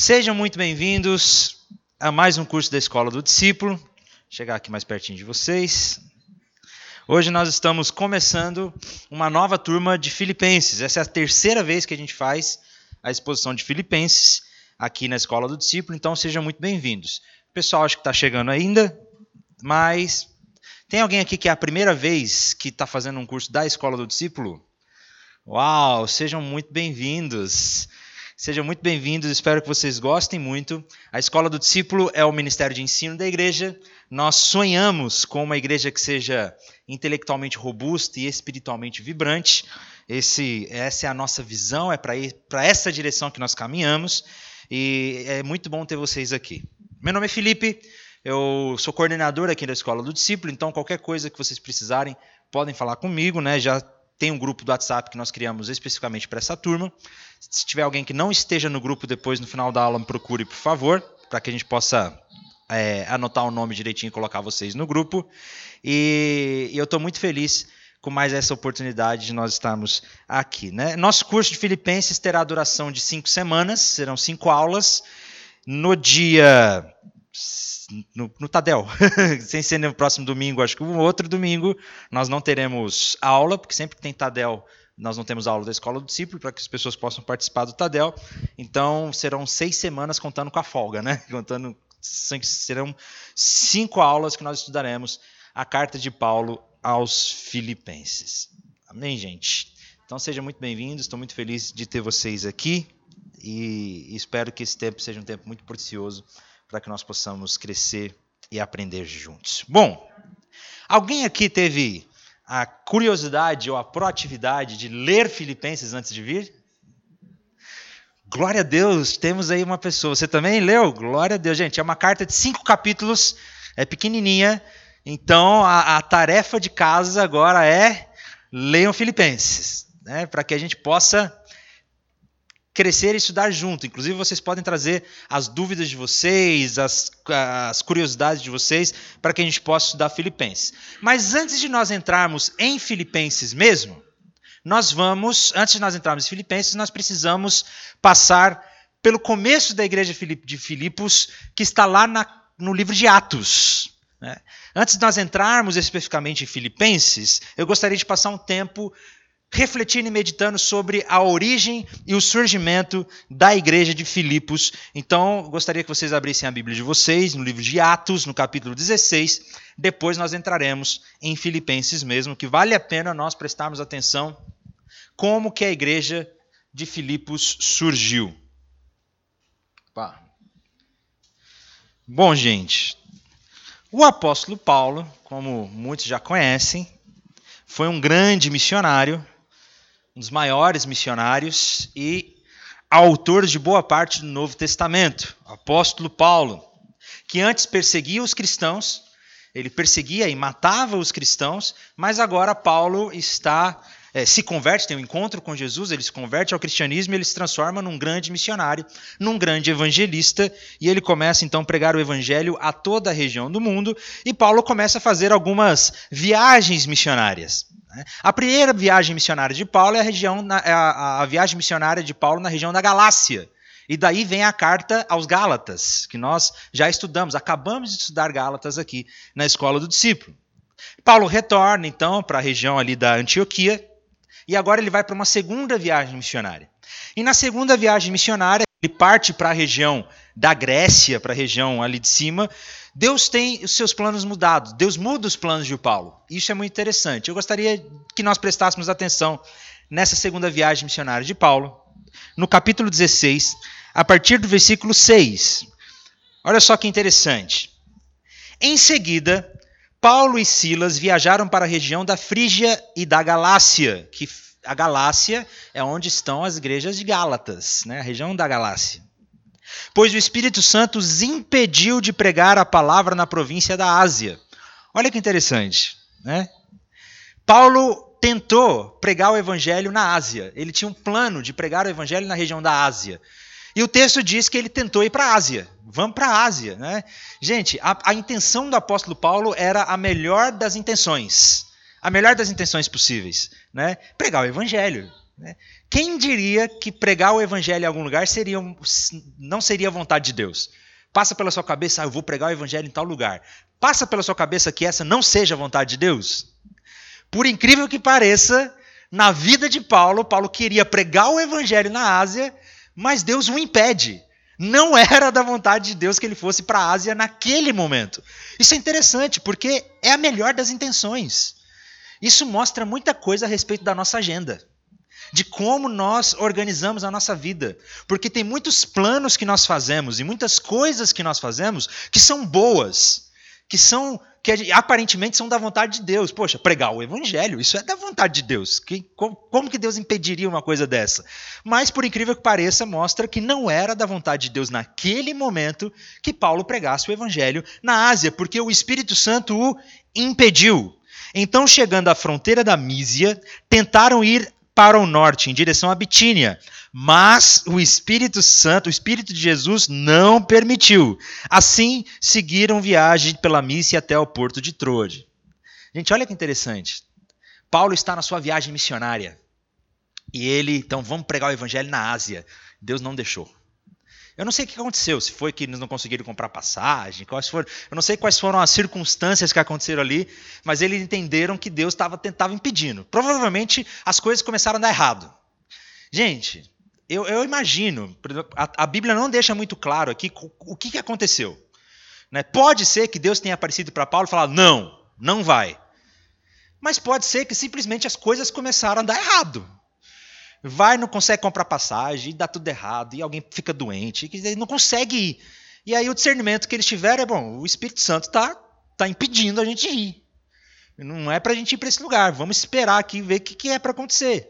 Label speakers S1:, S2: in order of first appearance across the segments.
S1: Sejam muito bem-vindos a mais um curso da Escola do Discípulo. Vou chegar aqui mais pertinho de vocês. Hoje nós estamos começando uma nova turma de Filipenses. Essa é a terceira vez que a gente faz a exposição de Filipenses aqui na Escola do Discípulo, então sejam muito bem-vindos. O pessoal acho que está chegando ainda, mas tem alguém aqui que é a primeira vez que está fazendo um curso da Escola do Discípulo? Uau, sejam muito bem-vindos. Sejam muito bem-vindos, espero que vocês gostem muito. A Escola do Discípulo é o ministério de ensino da igreja. Nós sonhamos com uma igreja que seja intelectualmente robusta e espiritualmente vibrante. Esse, essa é a nossa visão, é para essa direção que nós caminhamos. E é muito bom ter vocês aqui. Meu nome é Felipe, eu sou coordenador aqui da Escola do Discípulo, então qualquer coisa que vocês precisarem, podem falar comigo, né? Já tem um grupo do WhatsApp que nós criamos especificamente para essa turma. Se tiver alguém que não esteja no grupo depois, no final da aula, me procure, por favor, para que a gente possa é, anotar o nome direitinho e colocar vocês no grupo. E, e eu estou muito feliz com mais essa oportunidade de nós estarmos aqui. Né? Nosso curso de Filipenses terá duração de cinco semanas, serão cinco aulas. No dia no, no Tadel, sem ser no próximo domingo, acho que um outro domingo nós não teremos aula, porque sempre que tem Tadel nós não temos aula da Escola do Discípulo, para que as pessoas possam participar do Tadel. Então serão seis semanas contando com a folga, né? Contando, serão cinco aulas que nós estudaremos a carta de Paulo aos Filipenses. Amém, gente? Então sejam muito bem-vindos, estou muito feliz de ter vocês aqui e espero que esse tempo seja um tempo muito precioso para que nós possamos crescer e aprender juntos. Bom, alguém aqui teve a curiosidade ou a proatividade de ler Filipenses antes de vir? Glória a Deus, temos aí uma pessoa. Você também leu? Glória a Deus, gente. É uma carta de cinco capítulos, é pequenininha. Então a, a tarefa de casa agora é leiam Filipenses, né, para que a gente possa crescer e estudar junto. Inclusive, vocês podem trazer as dúvidas de vocês, as, as curiosidades de vocês, para que a gente possa estudar Filipenses. Mas antes de nós entrarmos em Filipenses mesmo, nós vamos, antes de nós entrarmos em Filipenses, nós precisamos passar pelo começo da igreja de Filipos, que está lá na, no livro de Atos. Né? Antes de nós entrarmos especificamente em Filipenses, eu gostaria de passar um tempo refletindo e meditando sobre a origem e o surgimento da igreja de Filipos. Então, gostaria que vocês abrissem a Bíblia de vocês, no livro de Atos, no capítulo 16. Depois nós entraremos em Filipenses mesmo, que vale a pena nós prestarmos atenção como que a igreja de Filipos surgiu. Bom, gente, o apóstolo Paulo, como muitos já conhecem, foi um grande missionário um dos maiores missionários e autor de boa parte do Novo Testamento, o apóstolo Paulo, que antes perseguia os cristãos, ele perseguia e matava os cristãos, mas agora Paulo está é, se converte, tem um encontro com Jesus, ele se converte ao cristianismo ele se transforma num grande missionário, num grande evangelista, e ele começa então a pregar o evangelho a toda a região do mundo, e Paulo começa a fazer algumas viagens missionárias. Né? A primeira viagem missionária de Paulo é a, região, é a, a viagem missionária de Paulo na região da Galácia. E daí vem a carta aos Gálatas, que nós já estudamos, acabamos de estudar Gálatas aqui na escola do discípulo. Paulo retorna então para a região ali da Antioquia e agora ele vai para uma segunda viagem missionária. E na segunda viagem missionária, ele parte para a região da Grécia, para a região ali de cima, Deus tem os seus planos mudados. Deus muda os planos de Paulo. Isso é muito interessante. Eu gostaria que nós prestássemos atenção nessa segunda viagem missionária de Paulo, no capítulo 16, a partir do versículo 6. Olha só que interessante. Em seguida, Paulo e Silas viajaram para a região da Frígia e da Galácia, que a Galácia é onde estão as igrejas de Gálatas, né? a região da Galácia pois o Espírito Santo os impediu de pregar a palavra na província da Ásia. Olha que interessante, né? Paulo tentou pregar o evangelho na Ásia. Ele tinha um plano de pregar o evangelho na região da Ásia. E o texto diz que ele tentou ir para a Ásia. Vamos para a Ásia, né? Gente, a, a intenção do apóstolo Paulo era a melhor das intenções. A melhor das intenções possíveis, né? Pregar o evangelho. Né? Quem diria que pregar o evangelho em algum lugar seria, não seria vontade de Deus? Passa pela sua cabeça, ah, eu vou pregar o evangelho em tal lugar. Passa pela sua cabeça que essa não seja a vontade de Deus? Por incrível que pareça, na vida de Paulo, Paulo queria pregar o evangelho na Ásia, mas Deus o impede. Não era da vontade de Deus que ele fosse para a Ásia naquele momento. Isso é interessante, porque é a melhor das intenções. Isso mostra muita coisa a respeito da nossa agenda de como nós organizamos a nossa vida. Porque tem muitos planos que nós fazemos e muitas coisas que nós fazemos que são boas, que são que aparentemente são da vontade de Deus. Poxa, pregar o evangelho, isso é da vontade de Deus. Que, como, como que Deus impediria uma coisa dessa? Mas, por incrível que pareça, mostra que não era da vontade de Deus naquele momento que Paulo pregasse o evangelho na Ásia, porque o Espírito Santo o impediu. Então, chegando à fronteira da Mísia, tentaram ir para o norte, em direção à Bitínia. Mas o Espírito Santo, o Espírito de Jesus, não permitiu. Assim, seguiram viagem pela Mícia até o porto de Troade. Gente, olha que interessante. Paulo está na sua viagem missionária. E ele, então, vamos pregar o evangelho na Ásia. Deus não deixou. Eu não sei o que aconteceu, se foi que eles não conseguiram comprar passagem, quais foram, eu não sei quais foram as circunstâncias que aconteceram ali, mas eles entenderam que Deus estava tentava impedindo. Provavelmente as coisas começaram a dar errado. Gente, eu, eu imagino, a, a, Bíblia não deixa muito claro aqui o, o que, que aconteceu. Né? Pode ser que Deus tenha aparecido para Paulo e falado: não, não vai. Mas pode ser que simplesmente as coisas começaram a dar errado vai, não consegue comprar passagem, e dá tudo errado, e alguém fica doente, e não consegue ir. E aí o discernimento que eles tiveram é, bom, o Espírito Santo está tá impedindo a gente ir. Não é para a gente ir para esse lugar, vamos esperar aqui ver o que, que é para acontecer.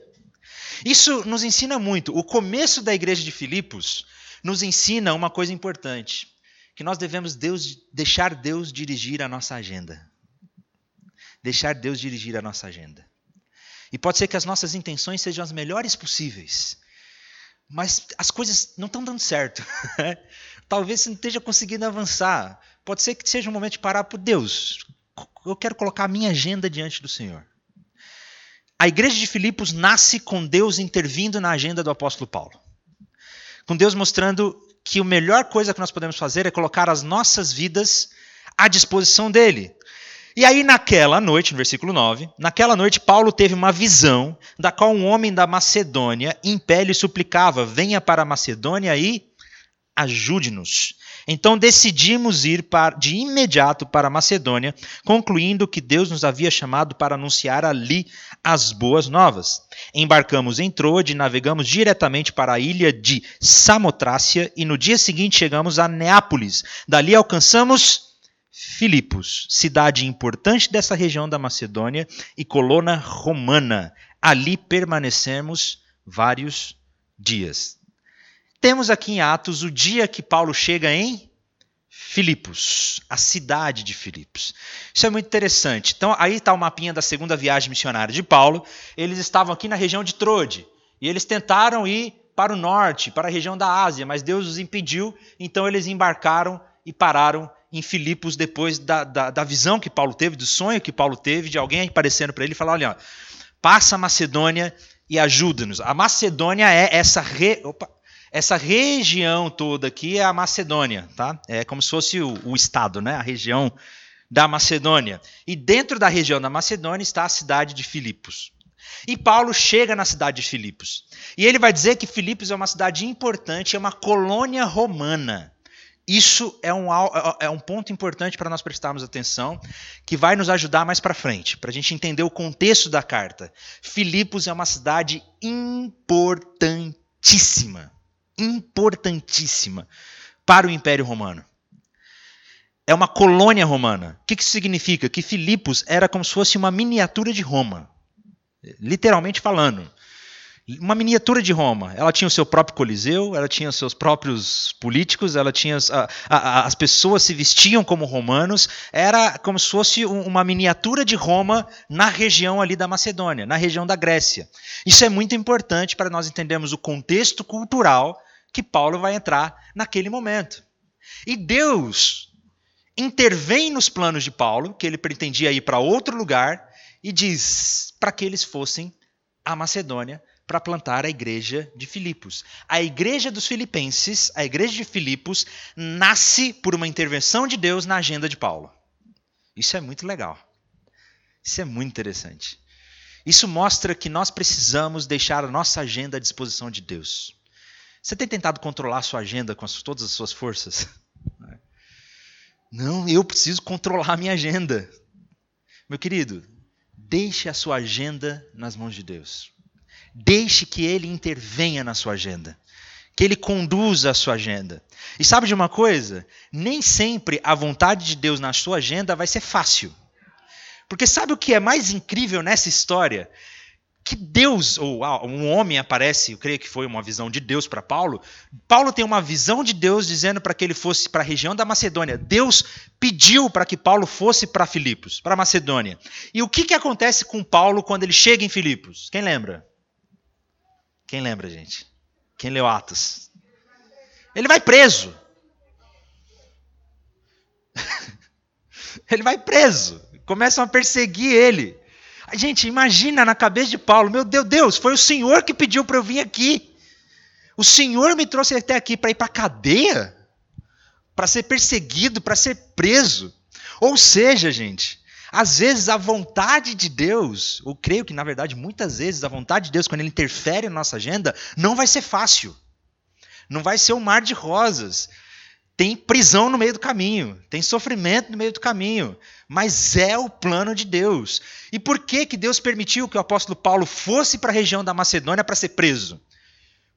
S1: Isso nos ensina muito. O começo da igreja de Filipos nos ensina uma coisa importante, que nós devemos Deus, deixar Deus dirigir a nossa agenda. Deixar Deus dirigir a nossa agenda. E pode ser que as nossas intenções sejam as melhores possíveis, mas as coisas não estão dando certo. Talvez você não esteja conseguindo avançar. Pode ser que seja um momento de parar por Deus. Eu quero colocar a minha agenda diante do Senhor. A igreja de Filipos nasce com Deus intervindo na agenda do apóstolo Paulo. Com Deus mostrando que a melhor coisa que nós podemos fazer é colocar as nossas vidas à disposição dele. E aí, naquela noite, no versículo 9, naquela noite, Paulo teve uma visão, da qual um homem da Macedônia, em pé, lhe suplicava: venha para a Macedônia e ajude-nos. Então decidimos ir de imediato para a Macedônia, concluindo que Deus nos havia chamado para anunciar ali as boas novas. Embarcamos em Troade, navegamos diretamente para a ilha de Samotrácia e no dia seguinte chegamos a Neápolis. Dali alcançamos Filipos, cidade importante dessa região da Macedônia e colônia romana. Ali permanecemos vários dias. Temos aqui em Atos o dia que Paulo chega em Filipos, a cidade de Filipos. Isso é muito interessante. Então, aí está o mapinha da segunda viagem missionária de Paulo. Eles estavam aqui na região de Troade e eles tentaram ir para o norte, para a região da Ásia, mas Deus os impediu, então eles embarcaram e pararam em Filipos depois da, da, da, visão que Paulo teve, do sonho que Paulo teve, de alguém aparecendo para ele e falar: olha, passa a Macedônia e ajuda-nos. A Macedônia é essa, re, opa, essa região toda aqui, é a Macedônia, tá? É como se fosse o, o estado, né? a região da Macedônia. E dentro da região da Macedônia está a cidade de Filipos. E Paulo chega na cidade de Filipos. E ele vai dizer que Filipos é uma cidade importante, é uma colônia romana. Isso é um, é, é um ponto importante para nós prestarmos atenção, que vai nos ajudar mais para frente, para a gente entender o contexto da carta. Filipos é uma cidade importantíssima, importantíssima para o Império Romano. É uma colônia romana. O que isso significa? Que Filipos era como se fosse uma miniatura de Roma, literalmente falando uma miniatura de Roma. Ela tinha o seu próprio coliseu, ela tinha os seus próprios políticos, ela tinha a, a, as pessoas se vestiam como romanos. Era como se fosse uma miniatura de Roma na região ali da Macedônia, na região da Grécia. Isso é muito importante para nós entendermos o contexto cultural que Paulo vai entrar naquele momento. E Deus intervém nos planos de Paulo, que ele pretendia ir para outro lugar, e diz para que eles fossem à Macedônia para plantar a igreja de Filipos. A igreja dos filipenses, a igreja de Filipos, nasce por uma intervenção de Deus na agenda de Paulo. Isso é muito legal. Isso é muito interessante. Isso mostra que nós precisamos deixar a nossa agenda à disposição de Deus. Você tem tentado controlar a sua agenda com todas as suas forças? Não, eu preciso controlar a minha agenda. Meu querido, deixe a sua agenda nas mãos de Deus. Deixe que Ele intervenha na sua agenda. Que Ele conduza a sua agenda. E sabe de uma coisa? Nem sempre a vontade de Deus na sua agenda vai ser fácil. Porque sabe o que é mais incrível nessa história? Que Deus, ou um homem aparece, eu creio que foi uma visão de Deus para Paulo. Paulo tem uma visão de Deus dizendo para que ele fosse para a região da Macedônia. Deus pediu para que Paulo fosse para Filipos, para Macedônia. E o que, que acontece com Paulo quando ele chega em Filipos? Quem lembra? Quem lembra, gente? Quem leu Atos? Ele vai preso. ele vai preso começam a perseguir ele. Gente, imagina na cabeça de Paulo: meu Deus, Deus, foi o Senhor que pediu para eu vir aqui. O Senhor me trouxe até aqui para ir para a cadeia, para ser perseguido, para ser preso. Ou seja, gente, às vezes a vontade de Deus, eu creio que na verdade muitas vezes a vontade de Deus, quando Ele interfere na nossa agenda, não vai ser fácil. Não vai ser um mar de rosas tem prisão no meio do caminho, tem sofrimento no meio do caminho, mas é o plano de Deus. E por que que Deus permitiu que o apóstolo Paulo fosse para a região da Macedônia para ser preso?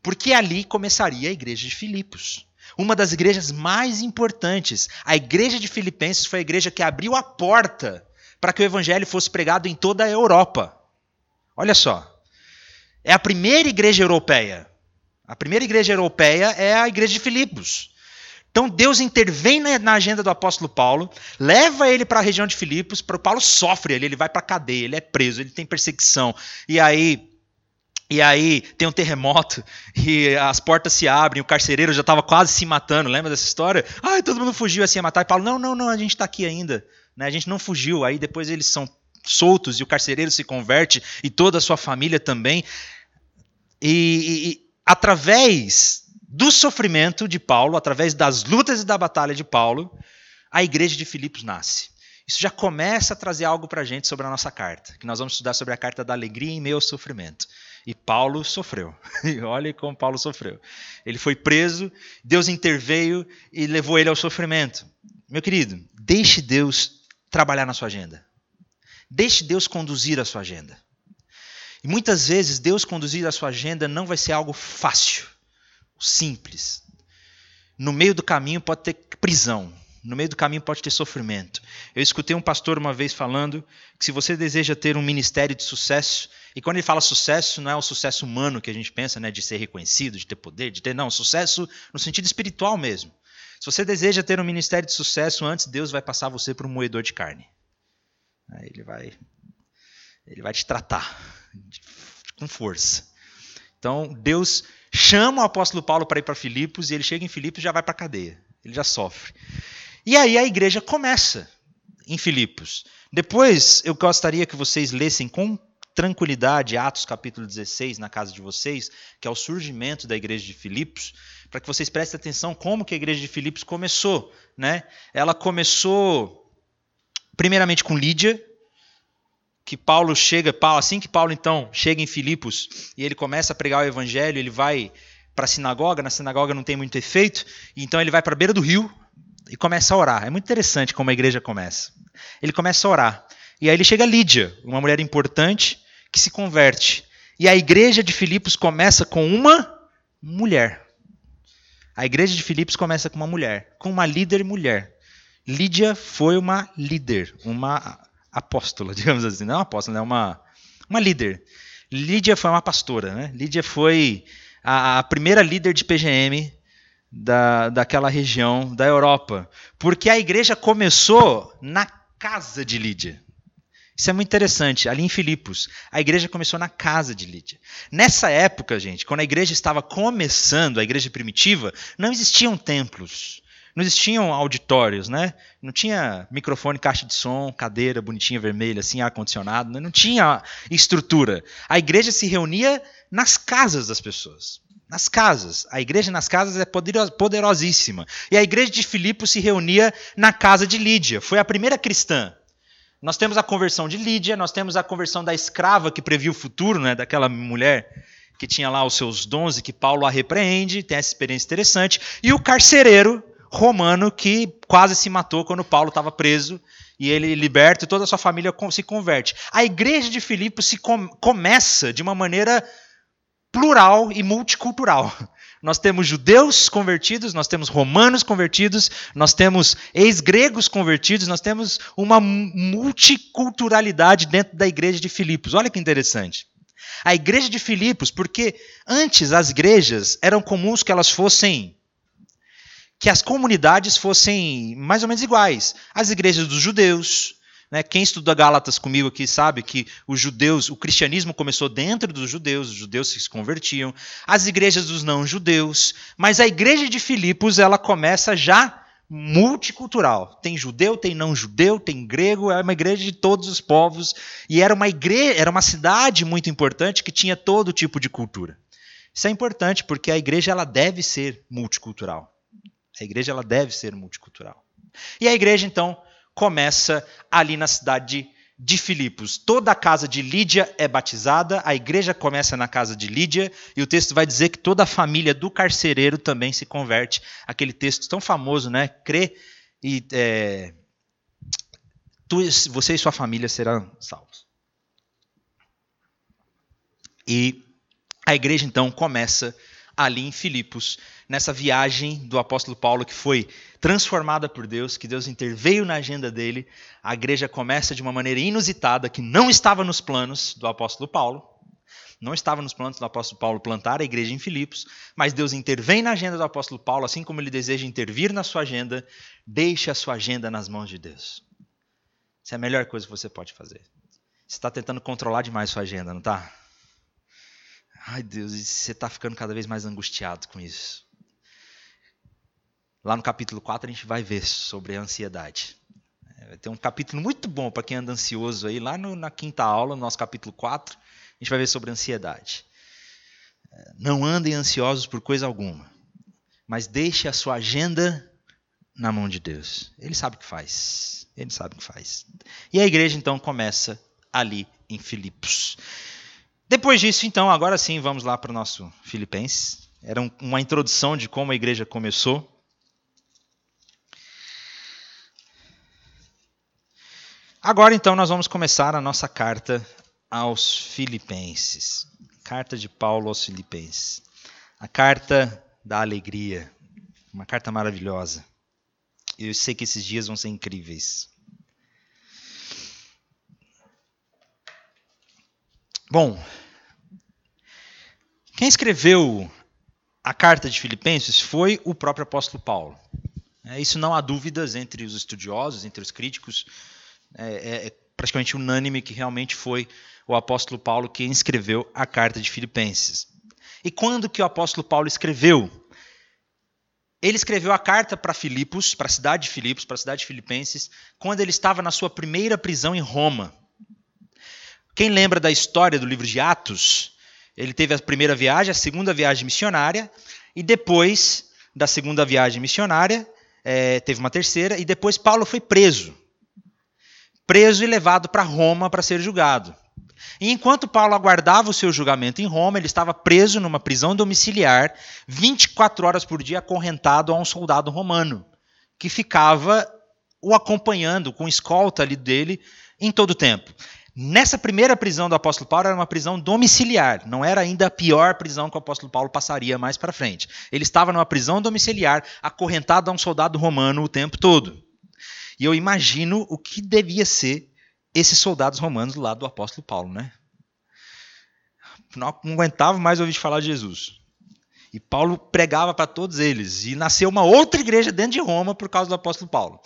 S1: Porque ali começaria a igreja de Filipos. Uma das igrejas mais importantes. A igreja de Filipenses foi a igreja que abriu a porta para que o evangelho fosse pregado em toda a Europa. Olha só. É a primeira igreja europeia. A primeira igreja europeia é a igreja de Filipos. Então Deus intervém na, agenda do apóstolo Paulo, leva ele para a região de Filipos, para o Paulo sofre ali, ele vai para a cadeia, ele é preso, ele tem perseguição. E aí e aí tem um terremoto e as portas se abrem, o carcereiro já estava quase se matando, lembra dessa história? Ai, todo mundo fugiu assim a matar. E Paulo, não, não, não, a gente está aqui ainda. Né? A gente não fugiu. Aí depois eles são soltos e o carcereiro se converte e toda a sua família também. E, e, através do sofrimento de Paulo, através das lutas e da batalha de Paulo, a igreja de Filipos nasce. Isso já começa a trazer algo para a gente sobre a nossa carta, que nós vamos estudar sobre a carta da alegria em meio ao sofrimento. E Paulo sofreu. E olhe como Paulo sofreu. Ele foi preso, Deus interveio e levou ele ao sofrimento. Meu querido, deixe Deus trabalhar na sua agenda. Deixe Deus conduzir a sua agenda. E muitas vezes Deus conduzir a sua agenda não vai ser algo fácil simples. No meio do caminho pode ter prisão, no meio do caminho pode ter sofrimento. Eu escutei um pastor uma vez falando que se você deseja ter um ministério de sucesso, e quando ele fala sucesso, não é o sucesso humano que a gente pensa, né, de ser reconhecido, de ter poder, de ter, não, sucesso no sentido espiritual mesmo. Se você deseja ter um ministério de sucesso, antes Deus vai passar você por um moedor de carne. Aí ele vai ele vai te tratar com força. Então, Deus chama o apóstolo Paulo para ir para Filipos e ele chega em Filipos e já vai para a cadeia. Ele já sofre. E aí a igreja começa em Filipos. Depois eu gostaria que vocês lessem com tranquilidade Atos capítulo 16 na casa de vocês, que é o surgimento da igreja de Filipos, para que vocês prestem atenção como que a igreja de Filipos começou, né? Ela começou primeiramente com Lídia, que Paulo chega, assim que Paulo então chega em Filipos e ele começa a pregar o evangelho, ele vai para a sinagoga, na sinagoga não tem muito efeito, então ele vai para a beira do rio e começa a orar. É muito interessante como a igreja começa. Ele começa a orar. E aí ele chega a Lídia, uma mulher importante que se converte. E a igreja de Filipos começa com uma mulher. A igreja de Filipos começa com uma mulher, com uma líder mulher. Lídia foi uma líder, uma apóstola, digamos assim. Não é uma apóstola, é uma, uma líder. Lídia foi uma pastora, né? Lídia foi a, a primeira líder de PGM da, daquela região da Europa. Porque a igreja começou na casa de Lídia. Isso é muito interessante. Ali em Filipos, a igreja começou na casa de Lídia. Nessa época, gente, quando a igreja estava começando, a igreja primitiva, não existiam templos. não existiam auditórios, né? Não tinha microfone, caixa de som, cadeira bonitinha vermelha, assim, ar-condicionado, né? não tinha estrutura. A igreja se reunia nas casas das pessoas. Nas casas. A igreja nas casas é poderosíssima. E a igreja de Filipe se reunia na casa de Lídia. Foi a primeira cristã. Nós temos a conversão de Lídia, nós temos a conversão da escrava que previu o futuro, né, daquela mulher que tinha lá os seus dons e que Paulo a repreende, tem essa experiência interessante, e o carcereiro romano que quase se matou quando Paulo estava preso e ele liberta e toda a sua família se converte. A igreja de Filipe se com começa de uma maneira plural e multicultural. Nós temos judeus convertidos, nós temos romanos convertidos, nós temos ex-gregos convertidos, nós temos uma multiculturalidade dentro da igreja de Filipos. Olha que interessante. A igreja de Filipos, porque antes as igrejas eram comuns que elas fossem que as comunidades fossem mais ou menos iguais. As igrejas dos judeus, né? Quem estuda Gálatas comigo aqui sabe que os judeus, o cristianismo começou dentro dos judeus, os judeus se convertiam, as igrejas dos não-judeus, mas a igreja de Filipos ela começa já multicultural. Tem judeu, tem não judeu, tem grego, é uma igreja de todos os povos e era uma igreja, era uma cidade muito importante que tinha todo tipo de cultura. Isso é importante porque a igreja ela deve ser multicultural. A igreja ela deve ser multicultural. E a igreja então começa ali na cidade de Filipos. Toda a casa de Lídia é batizada, a igreja começa na casa de Lídia, e o texto vai dizer que toda a família do carcereiro também se converte. Aquele texto tão famoso, né? Crê e é, tu, você e sua família serão salvos. E a igreja então começa ali em Filipos, nessa viagem do apóstolo Paulo que foi transformada por Deus, que Deus interveio na agenda dele. A igreja começa de uma maneira inusitada, que não estava nos planos do apóstolo Paulo. Não estava nos planos do apóstolo Paulo plantar a igreja em Filipos, mas Deus intervém na agenda do apóstolo Paulo, assim como ele deseja intervir na sua agenda, deixe a sua agenda nas mãos de Deus. Isso é a melhor coisa que você pode fazer. Você está tentando controlar demais sua agenda, não está? Ai Deus, você está ficando cada vez mais angustiado com isso. Lá no capítulo 4 a gente vai ver sobre a ansiedade. É, ter um capítulo muito bom para quem anda ansioso aí, lá no, na quinta aula, no nosso capítulo 4, a gente vai ver sobre ansiedade. É, não andem ansiosos por coisa alguma, mas deixe a sua agenda na mão de Deus. Ele sabe o que faz. Ele sabe o que faz. E a igreja então começa ali em Filipos. Depois disso, então, agora sim, vamos lá para o nosso Filipenses. Era uma introdução de como a igreja começou. Agora então nós vamos começar a nossa carta aos Filipenses. Carta de Paulo aos Filipenses. A carta da alegria. Uma carta maravilhosa. Eu sei que esses dias vão ser incríveis. Bom, quem escreveu a carta de Filipenses foi o próprio apóstolo Paulo. É, isso não há dúvidas entre os estudiosos, entre os críticos é, é, é praticamente unânime que realmente foi o apóstolo Paulo quem escreveu a carta de Filipenses. E quando que o apóstolo Paulo escreveu? Ele escreveu a carta para Filipos, para a cidade de Filipos, para a cidade de Filipenses, quando ele estava na sua primeira prisão em Roma. Quem lembra da história do livro de Atos? Ele teve a primeira viagem, a segunda viagem missionária, e depois da segunda viagem missionária, é, teve uma terceira, e depois Paulo foi preso preso e levado para Roma para ser julgado. E enquanto Paulo aguardava o seu julgamento em Roma, ele estava preso numa prisão domiciliar, 24 horas por dia acorrentado a um soldado romano, que ficava o acompanhando com escolta ali dele em todo o tempo. Nessa primeira prisão do apóstolo Paulo era uma prisão domiciliar, não era ainda a pior prisão que o apóstolo Paulo passaria mais para frente. Ele estava numa prisão domiciliar, acorrentado a um soldado romano o tempo todo. E eu imagino o que devia ser esses soldados romanos lado do apóstolo Paulo, né? Não aguentava mais ouvir falar de Jesus. E Paulo pregava para todos eles. E nasceu uma outra igreja dentro de Roma por causa do apóstolo Paulo.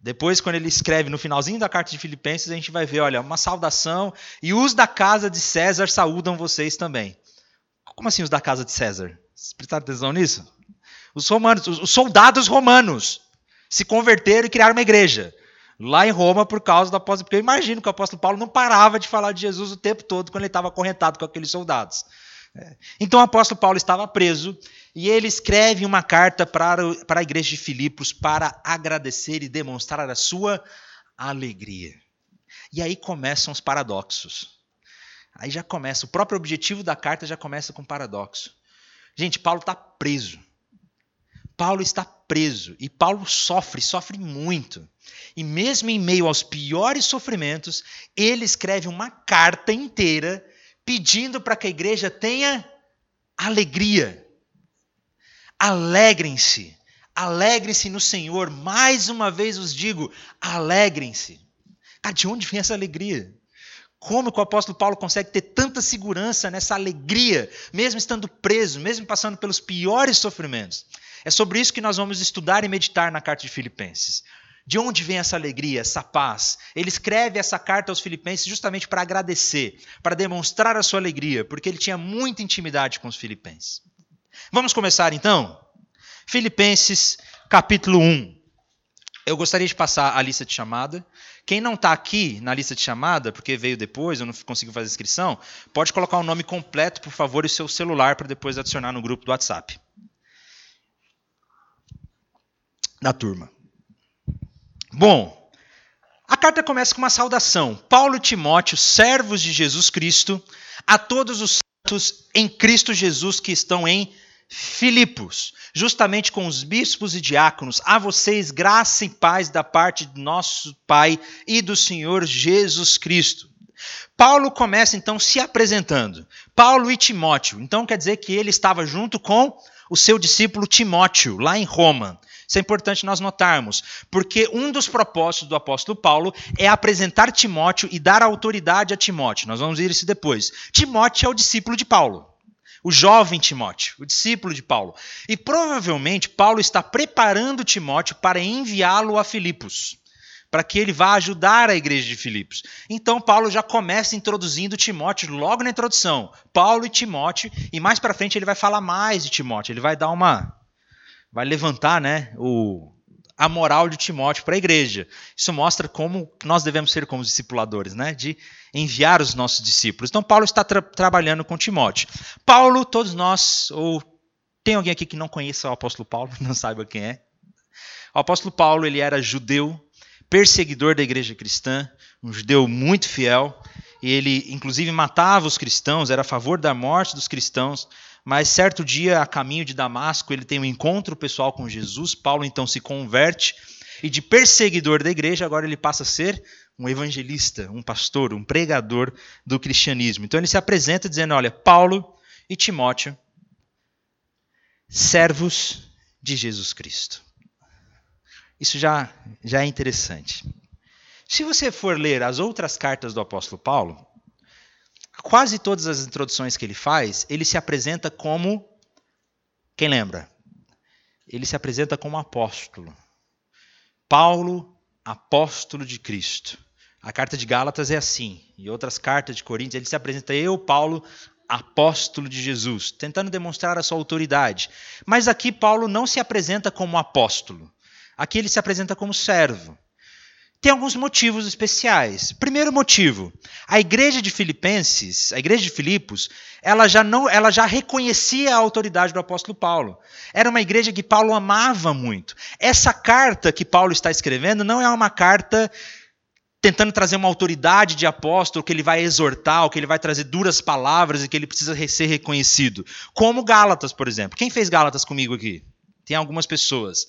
S1: Depois, quando ele escreve no finalzinho da carta de Filipenses, a gente vai ver, olha, uma saudação e os da casa de César saúdam vocês também. Como assim os da casa de César? Vocês prestaram atenção nisso? Os romanos, os soldados romanos se converteram e criaram uma igreja lá em Roma por causa do apóstolo. Porque eu imagino que o apóstolo Paulo não parava de falar de Jesus o tempo todo quando ele estava acorrentado com aqueles soldados. É. Então o apóstolo Paulo estava preso e ele escreve uma carta para, para a igreja de Filipos para agradecer e demonstrar a sua alegria. E aí começam os paradoxos. Aí já começa, o próprio objetivo da carta já começa com paradoxo. Gente, Paulo está preso. Paulo está preso e Paulo sofre, sofre muito. E mesmo em meio aos piores sofrimentos, ele escreve uma carta inteira pedindo para que a igreja tenha alegria. Alegrem-se, alegrem-se no Senhor. Mais uma vez os digo, alegrem-se. Cara, de onde vem essa alegria? Como que o apóstolo Paulo consegue ter tanta segurança nessa alegria, mesmo estando preso, mesmo passando pelos piores sofrimentos? É sobre isso que nós vamos estudar e meditar na carta de Filipenses. De onde vem essa alegria, essa paz? Ele escreve essa carta aos Filipenses justamente para agradecer, para demonstrar a sua alegria, porque ele tinha muita intimidade com os Filipenses. Vamos começar então? Filipenses, capítulo 1. Eu gostaria de passar a lista de chamada. Quem não está aqui na lista de chamada, porque veio depois, eu não consigo fazer inscrição, pode colocar o nome completo, por favor, e seu celular para depois adicionar no grupo do WhatsApp. Da turma. Bom, a carta começa com uma saudação. Paulo e Timóteo, servos de Jesus Cristo, a todos os santos em Cristo Jesus que estão em Filipos, justamente com os bispos e diáconos, a vocês graça e paz da parte de nosso Pai e do Senhor Jesus Cristo. Paulo começa então se apresentando. Paulo e Timóteo. Então quer dizer que ele estava junto com o seu discípulo Timóteo, lá em Roma. Isso é importante nós notarmos, porque um dos propósitos do apóstolo Paulo é apresentar Timóteo e dar autoridade a Timóteo. Nós vamos ver isso depois. Timóteo é o discípulo de Paulo o jovem Timóteo, o discípulo de Paulo. E provavelmente Paulo está preparando Timóteo para enviá-lo a Filipos, para que ele vá ajudar a igreja de Filipos. Então Paulo já começa introduzindo Timóteo logo na introdução. Paulo e Timóteo, e mais para frente ele vai falar mais de Timóteo, ele vai dar uma vai levantar, né, o a moral de Timóteo para a igreja. Isso mostra como nós devemos ser como discipuladores, né? De enviar os nossos discípulos. Então, Paulo está tra trabalhando com Timóteo. Paulo, todos nós, ou tem alguém aqui que não conheça o apóstolo Paulo, não saiba quem é? O apóstolo Paulo, ele era judeu, perseguidor da igreja cristã, um judeu muito fiel, e ele, inclusive, matava os cristãos, era a favor da morte dos cristãos. Mas certo dia, a caminho de Damasco, ele tem um encontro pessoal com Jesus. Paulo então se converte e de perseguidor da igreja, agora ele passa a ser um evangelista, um pastor, um pregador do cristianismo. Então ele se apresenta dizendo: Olha, Paulo e Timóteo, servos de Jesus Cristo. Isso já, já é interessante. Se você for ler as outras cartas do apóstolo Paulo, quase todas as introduções que ele faz, ele se apresenta como. Quem lembra? Ele se apresenta como apóstolo. Paulo, apóstolo de Cristo. A carta de Gálatas é assim. E outras cartas de Coríntios, ele se apresenta, eu, Paulo, apóstolo de Jesus, tentando demonstrar a sua autoridade. Mas aqui Paulo não se apresenta como apóstolo. Aqui ele se apresenta como servo tem alguns motivos especiais. Primeiro motivo, a igreja de Filipenses, a igreja de Filipos, ela já não, ela já reconhecia a autoridade do apóstolo Paulo. Era uma igreja que Paulo amava muito. Essa carta que Paulo está escrevendo não é uma carta tentando trazer uma autoridade de apóstolo que ele vai exortar, ou que ele vai trazer duras palavras e que ele precisa ser reconhecido. Como Gálatas, por exemplo. Quem fez Gálatas comigo aqui? Tem algumas pessoas.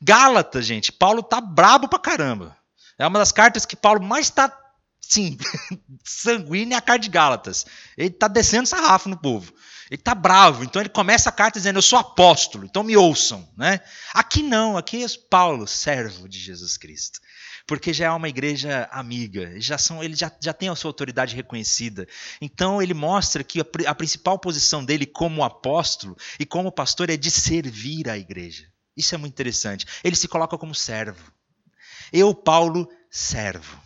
S1: Gálatas, gente, Paulo tá brabo pra caramba. É uma das cartas que Paulo mais está, sim, sanguínea é a carta de Gálatas. Ele está descendo sarrafo no povo. Ele está bravo, então ele começa a carta dizendo: Eu sou apóstolo, então me ouçam. Né? Aqui não, aqui é Paulo, servo de Jesus Cristo. Porque já é uma igreja amiga, já são, ele já, já tem a sua autoridade reconhecida. Então ele mostra que a, a principal posição dele como apóstolo e como pastor é de servir a igreja. Isso é muito interessante. Ele se coloca como servo. Eu, Paulo, servo.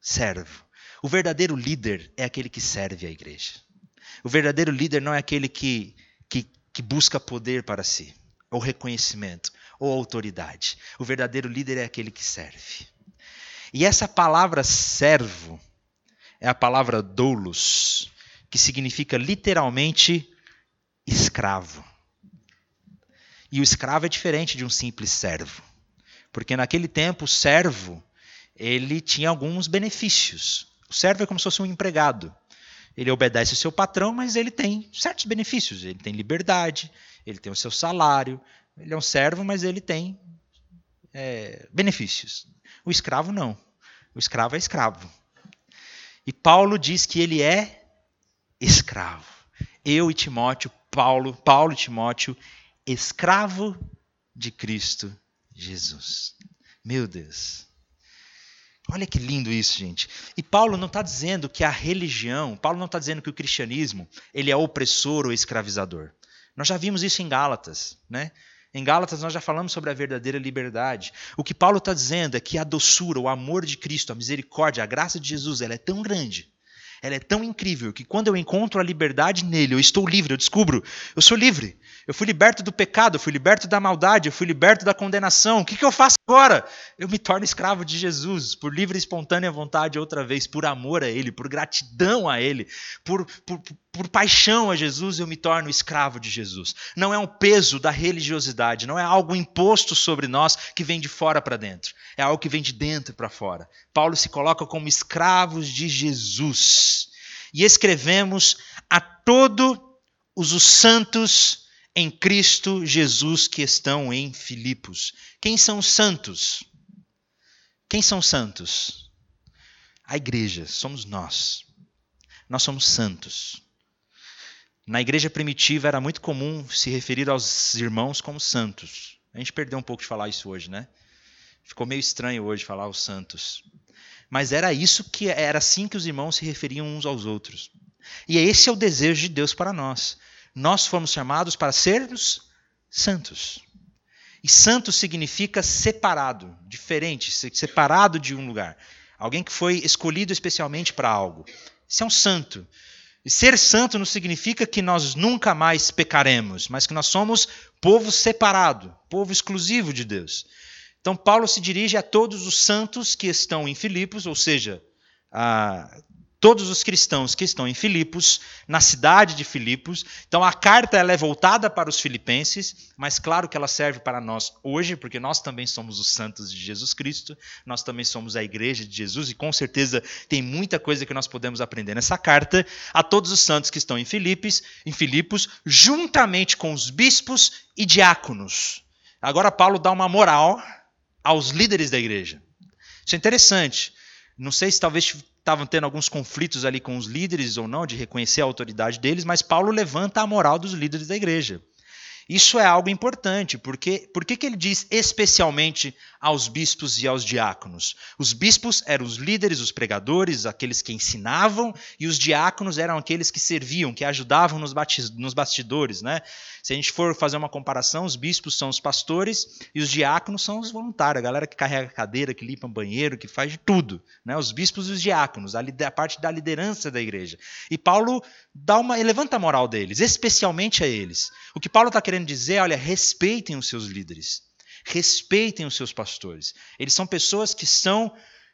S1: Servo. O verdadeiro líder é aquele que serve a igreja. O verdadeiro líder não é aquele que, que, que busca poder para si. ou reconhecimento ou autoridade. O verdadeiro líder é aquele que serve. E essa palavra servo é a palavra doulos, que significa literalmente escravo. E o escravo é diferente de um simples servo. Porque naquele tempo o servo, ele tinha alguns benefícios. O servo é como se fosse um empregado. Ele obedece o seu patrão, mas ele tem certos benefícios. Ele tem liberdade, ele tem o seu salário. Ele é um servo, mas ele tem é, benefícios. O escravo não. O escravo é escravo. E Paulo diz que ele é escravo. Eu e Timóteo, Paulo, Paulo e Timóteo, escravo de Cristo Jesus. Meu Deus. Olha que lindo isso, gente. E Paulo não está dizendo que a religião, Paulo não está dizendo que o cristianismo ele é opressor ou escravizador. Nós já vimos isso em Gálatas, né? Em Gálatas nós já falamos sobre a verdadeira liberdade. O que Paulo está dizendo é que a doçura, o amor de Cristo, a misericórdia, a graça de Jesus, ela é tão grande, ela é tão incrível que quando eu encontro a liberdade nele, eu estou livre, eu descubro, eu sou livre. Eu fui liberto do pecado, eu fui liberto da maldade, eu fui liberto da condenação. O que, que eu faço agora? Eu me torno escravo de Jesus, por livre e espontânea vontade outra vez, por amor a Ele, por gratidão a Ele, por, por, por paixão a Jesus, eu me torno escravo de Jesus. Não é um peso da religiosidade, não é algo imposto sobre nós que vem de fora para dentro, é algo que vem de dentro para fora. Paulo se coloca como escravos de Jesus. E escrevemos a todos os santos em Cristo Jesus que estão em Filipos. Quem são os santos? Quem são santos? A igreja, somos nós. Nós somos santos. Na igreja primitiva era muito comum se referir aos irmãos como santos. A gente perdeu um pouco de falar isso hoje, né? Ficou meio estranho hoje falar os santos. Mas era isso que era assim que os irmãos se referiam uns aos outros. E esse é o desejo de Deus para nós. Nós fomos chamados para sermos santos. E santo significa separado, diferente, separado de um lugar. Alguém que foi escolhido especialmente para algo. Isso é um santo. E ser santo não significa que nós nunca mais pecaremos, mas que nós somos povo separado, povo exclusivo de Deus. Então, Paulo se dirige a todos os santos que estão em Filipos, ou seja, a todos os cristãos que estão em Filipos, na cidade de Filipos. Então a carta ela é voltada para os filipenses, mas claro que ela serve para nós hoje, porque nós também somos os santos de Jesus Cristo, nós também somos a igreja de Jesus e com certeza tem muita coisa que nós podemos aprender nessa carta a todos os santos que estão em Filipos, em Filipos, juntamente com os bispos e diáconos. Agora Paulo dá uma moral aos líderes da igreja. Isso é interessante. Não sei se talvez estavam tendo alguns conflitos ali com os líderes ou não, de reconhecer a autoridade deles, mas Paulo levanta a moral dos líderes da igreja. Isso é algo importante, porque por que ele diz especialmente aos bispos e aos diáconos? Os bispos eram os líderes, os pregadores, aqueles que ensinavam, e os diáconos eram aqueles que serviam, que ajudavam nos bastidores. Né? Se a gente for fazer uma comparação, os bispos são os pastores e os diáconos são os voluntários, a galera que carrega a cadeira, que limpa o banheiro, que faz de tudo. Né? Os bispos e os diáconos, a, a parte da liderança da igreja. E Paulo dá uma, levanta a moral deles, especialmente a eles. O que Paulo está querendo querendo dizer, olha, respeitem os seus líderes, respeitem os seus pastores. Eles são pessoas que estão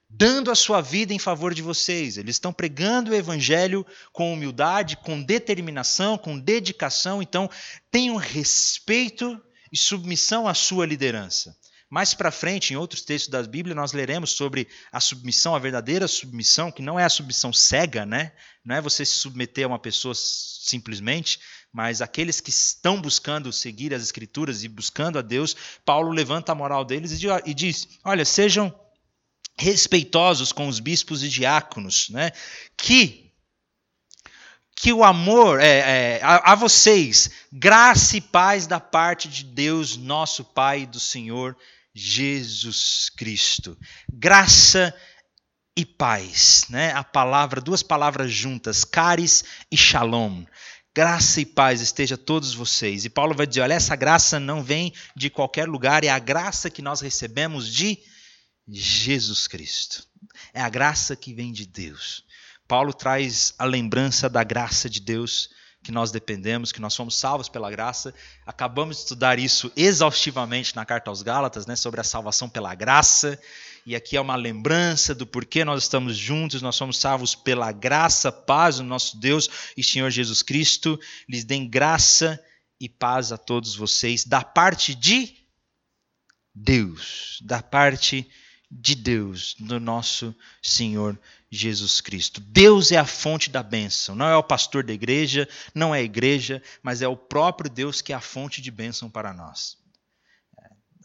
S1: dando a sua vida em favor de vocês. Eles estão pregando o evangelho com humildade, com determinação, com dedicação. Então, tenham respeito e submissão à sua liderança. Mais para frente, em outros textos da Bíblia, nós leremos sobre a submissão, a verdadeira submissão, que não é a submissão cega, né? Não é você se submeter a uma pessoa simplesmente, mas aqueles que estão buscando seguir as Escrituras e buscando a Deus, Paulo levanta a moral deles e diz: olha, sejam respeitosos com os bispos e diáconos, né? que que o amor é, é, a, a, vocês, graça e paz da parte de Deus, nosso Pai e do Senhor Jesus Cristo. Graça e paz, né? A palavra, duas palavras juntas, caris e shalom. Graça e paz esteja todos vocês. E Paulo vai dizer: olha, essa graça não vem de qualquer lugar, é a graça que nós recebemos de Jesus Cristo. É a graça que vem de Deus. Paulo traz a lembrança da graça de Deus que nós dependemos, que nós somos salvos pela graça. Acabamos de estudar isso exaustivamente na carta aos Gálatas, né, sobre a salvação pela graça. E aqui é uma lembrança do porquê nós estamos juntos, nós somos salvos pela graça, paz do nosso Deus e Senhor Jesus Cristo. Lhes dêem graça e paz a todos vocês da parte de Deus, da parte de Deus, do nosso Senhor Jesus Cristo. Deus é a fonte da bênção, não é o pastor da igreja, não é a igreja, mas é o próprio Deus que é a fonte de bênção para nós.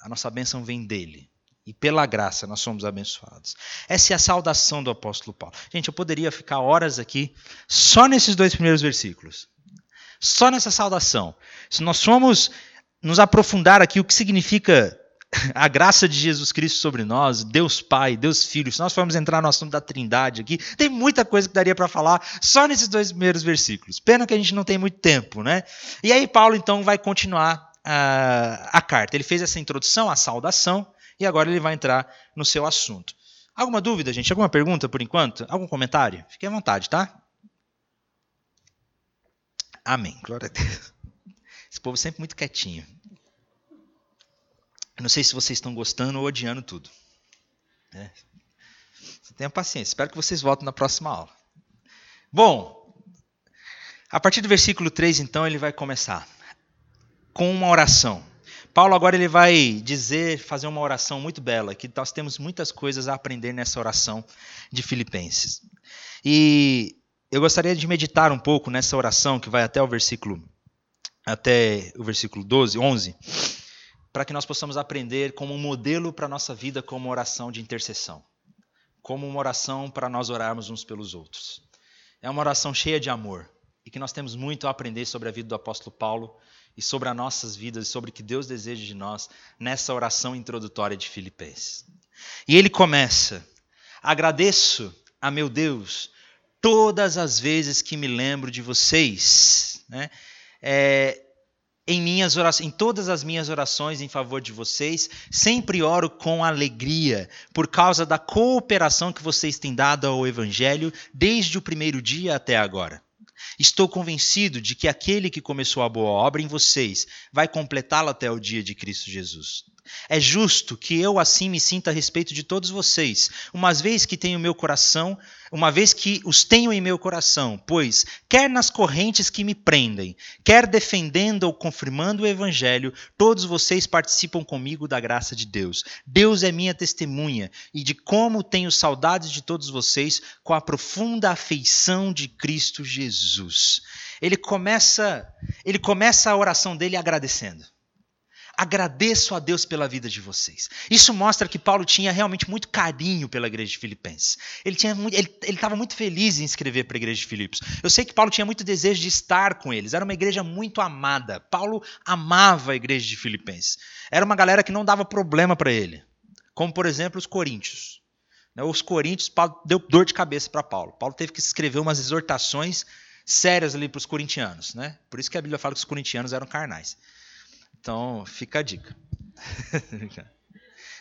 S1: A nossa bênção vem dele. E pela graça nós somos abençoados. Essa é a saudação do apóstolo Paulo. Gente, eu poderia ficar horas aqui só nesses dois primeiros versículos. Só nessa saudação. Se nós formos nos aprofundar aqui o que significa a graça de Jesus Cristo sobre nós, Deus Pai, Deus Filho, se nós formos entrar no assunto da Trindade aqui, tem muita coisa que daria para falar só nesses dois primeiros versículos. Pena que a gente não tem muito tempo, né? E aí Paulo então vai continuar a, a carta. Ele fez essa introdução, a saudação, e agora ele vai entrar no seu assunto. Alguma dúvida, gente? Alguma pergunta por enquanto? Algum comentário? Fique à vontade, tá? Amém. Glória a Deus. Esse povo sempre muito quietinho. Eu não sei se vocês estão gostando ou odiando tudo. É. Tenha paciência. Espero que vocês voltem na próxima aula. Bom, a partir do versículo 3, então, ele vai começar com uma oração. Paulo agora ele vai dizer, fazer uma oração muito bela, que nós temos muitas coisas a aprender nessa oração de Filipenses. E eu gostaria de meditar um pouco nessa oração que vai até o versículo até o versículo 12, 11 para que nós possamos aprender como um modelo para a nossa vida como oração de intercessão, como uma oração para nós orarmos uns pelos outros. É uma oração cheia de amor e que nós temos muito a aprender sobre a vida do apóstolo Paulo e sobre as nossas vidas e sobre o que Deus deseja de nós nessa oração introdutória de Filipenses. E ele começa: Agradeço a meu Deus todas as vezes que me lembro de vocês. Né? É, em minhas orações, em todas as minhas orações em favor de vocês, sempre oro com alegria, por causa da cooperação que vocês têm dado ao evangelho desde o primeiro dia até agora. Estou convencido de que aquele que começou a boa obra em vocês vai completá-la até o dia de Cristo Jesus. É justo que eu assim me sinta a respeito de todos vocês, uma vez que tenho meu coração, uma vez que os tenho em meu coração, pois quer nas correntes que me prendem, quer defendendo ou confirmando o evangelho, todos vocês participam comigo da graça de Deus. Deus é minha testemunha e de como tenho saudades de todos vocês com a profunda afeição de Cristo Jesus. Ele começa, ele começa a oração dele agradecendo. Agradeço a Deus pela vida de vocês. Isso mostra que Paulo tinha realmente muito carinho pela igreja de Filipenses. Ele estava ele, ele muito feliz em escrever para a igreja de Filipos. Eu sei que Paulo tinha muito desejo de estar com eles. Era uma igreja muito amada. Paulo amava a igreja de Filipenses. Era uma galera que não dava problema para ele. Como, por exemplo, os coríntios. Né, os coríntios, Paulo deu dor de cabeça para Paulo. Paulo teve que escrever umas exortações sérias ali para os corintianos. Né? Por isso que a Bíblia fala que os corintianos eram carnais. Então, fica a dica.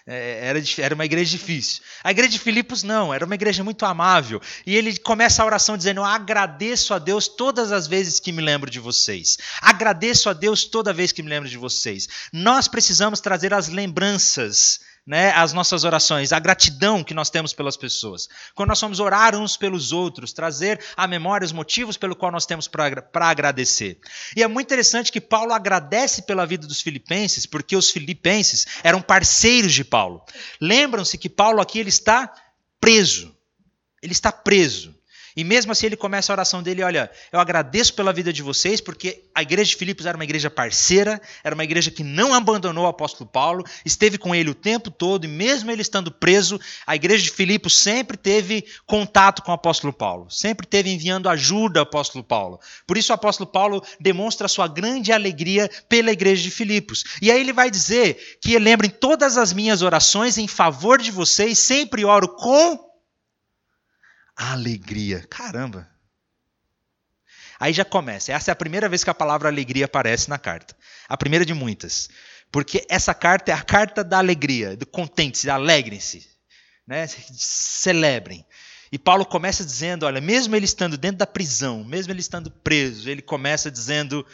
S1: É, era, era uma igreja difícil. A igreja de Filipos não, era uma igreja muito amável. E ele começa a oração dizendo: Agradeço a Deus todas as vezes que me lembro de vocês. Agradeço a Deus toda vez que me lembro de vocês. Nós precisamos trazer as lembranças né, as nossas orações, a gratidão que nós temos pelas pessoas. Quando nós somos orar uns pelos outros, trazer à memória os motivos pelo qual nós temos para agradecer. E é muito interessante que Paulo agradece pela vida dos filipenses, porque os filipenses eram parceiros de Paulo. Lembram-se que Paulo aqui ele está preso. Ele está preso. E mesmo assim ele começa a oração dele, olha, eu agradeço pela vida de vocês, porque a igreja de Filipos era uma igreja parceira, era uma igreja que não abandonou o apóstolo Paulo, esteve com ele o tempo todo, e mesmo ele estando preso, a igreja de Filipos sempre teve contato com o apóstolo Paulo, sempre teve enviando ajuda ao apóstolo Paulo. Por isso o apóstolo Paulo demonstra sua grande alegria pela igreja de Filipos. E aí ele vai dizer que lembrem todas as minhas orações em favor de vocês, sempre oro com alegria. Caramba! Aí já começa. Essa é a primeira vez que a palavra alegria aparece na carta. A primeira de muitas. Porque essa carta é a carta da alegria, do contente-se, alegrem-se. Né? Celebrem. E Paulo começa dizendo: olha, mesmo ele estando dentro da prisão, mesmo ele estando preso, ele começa dizendo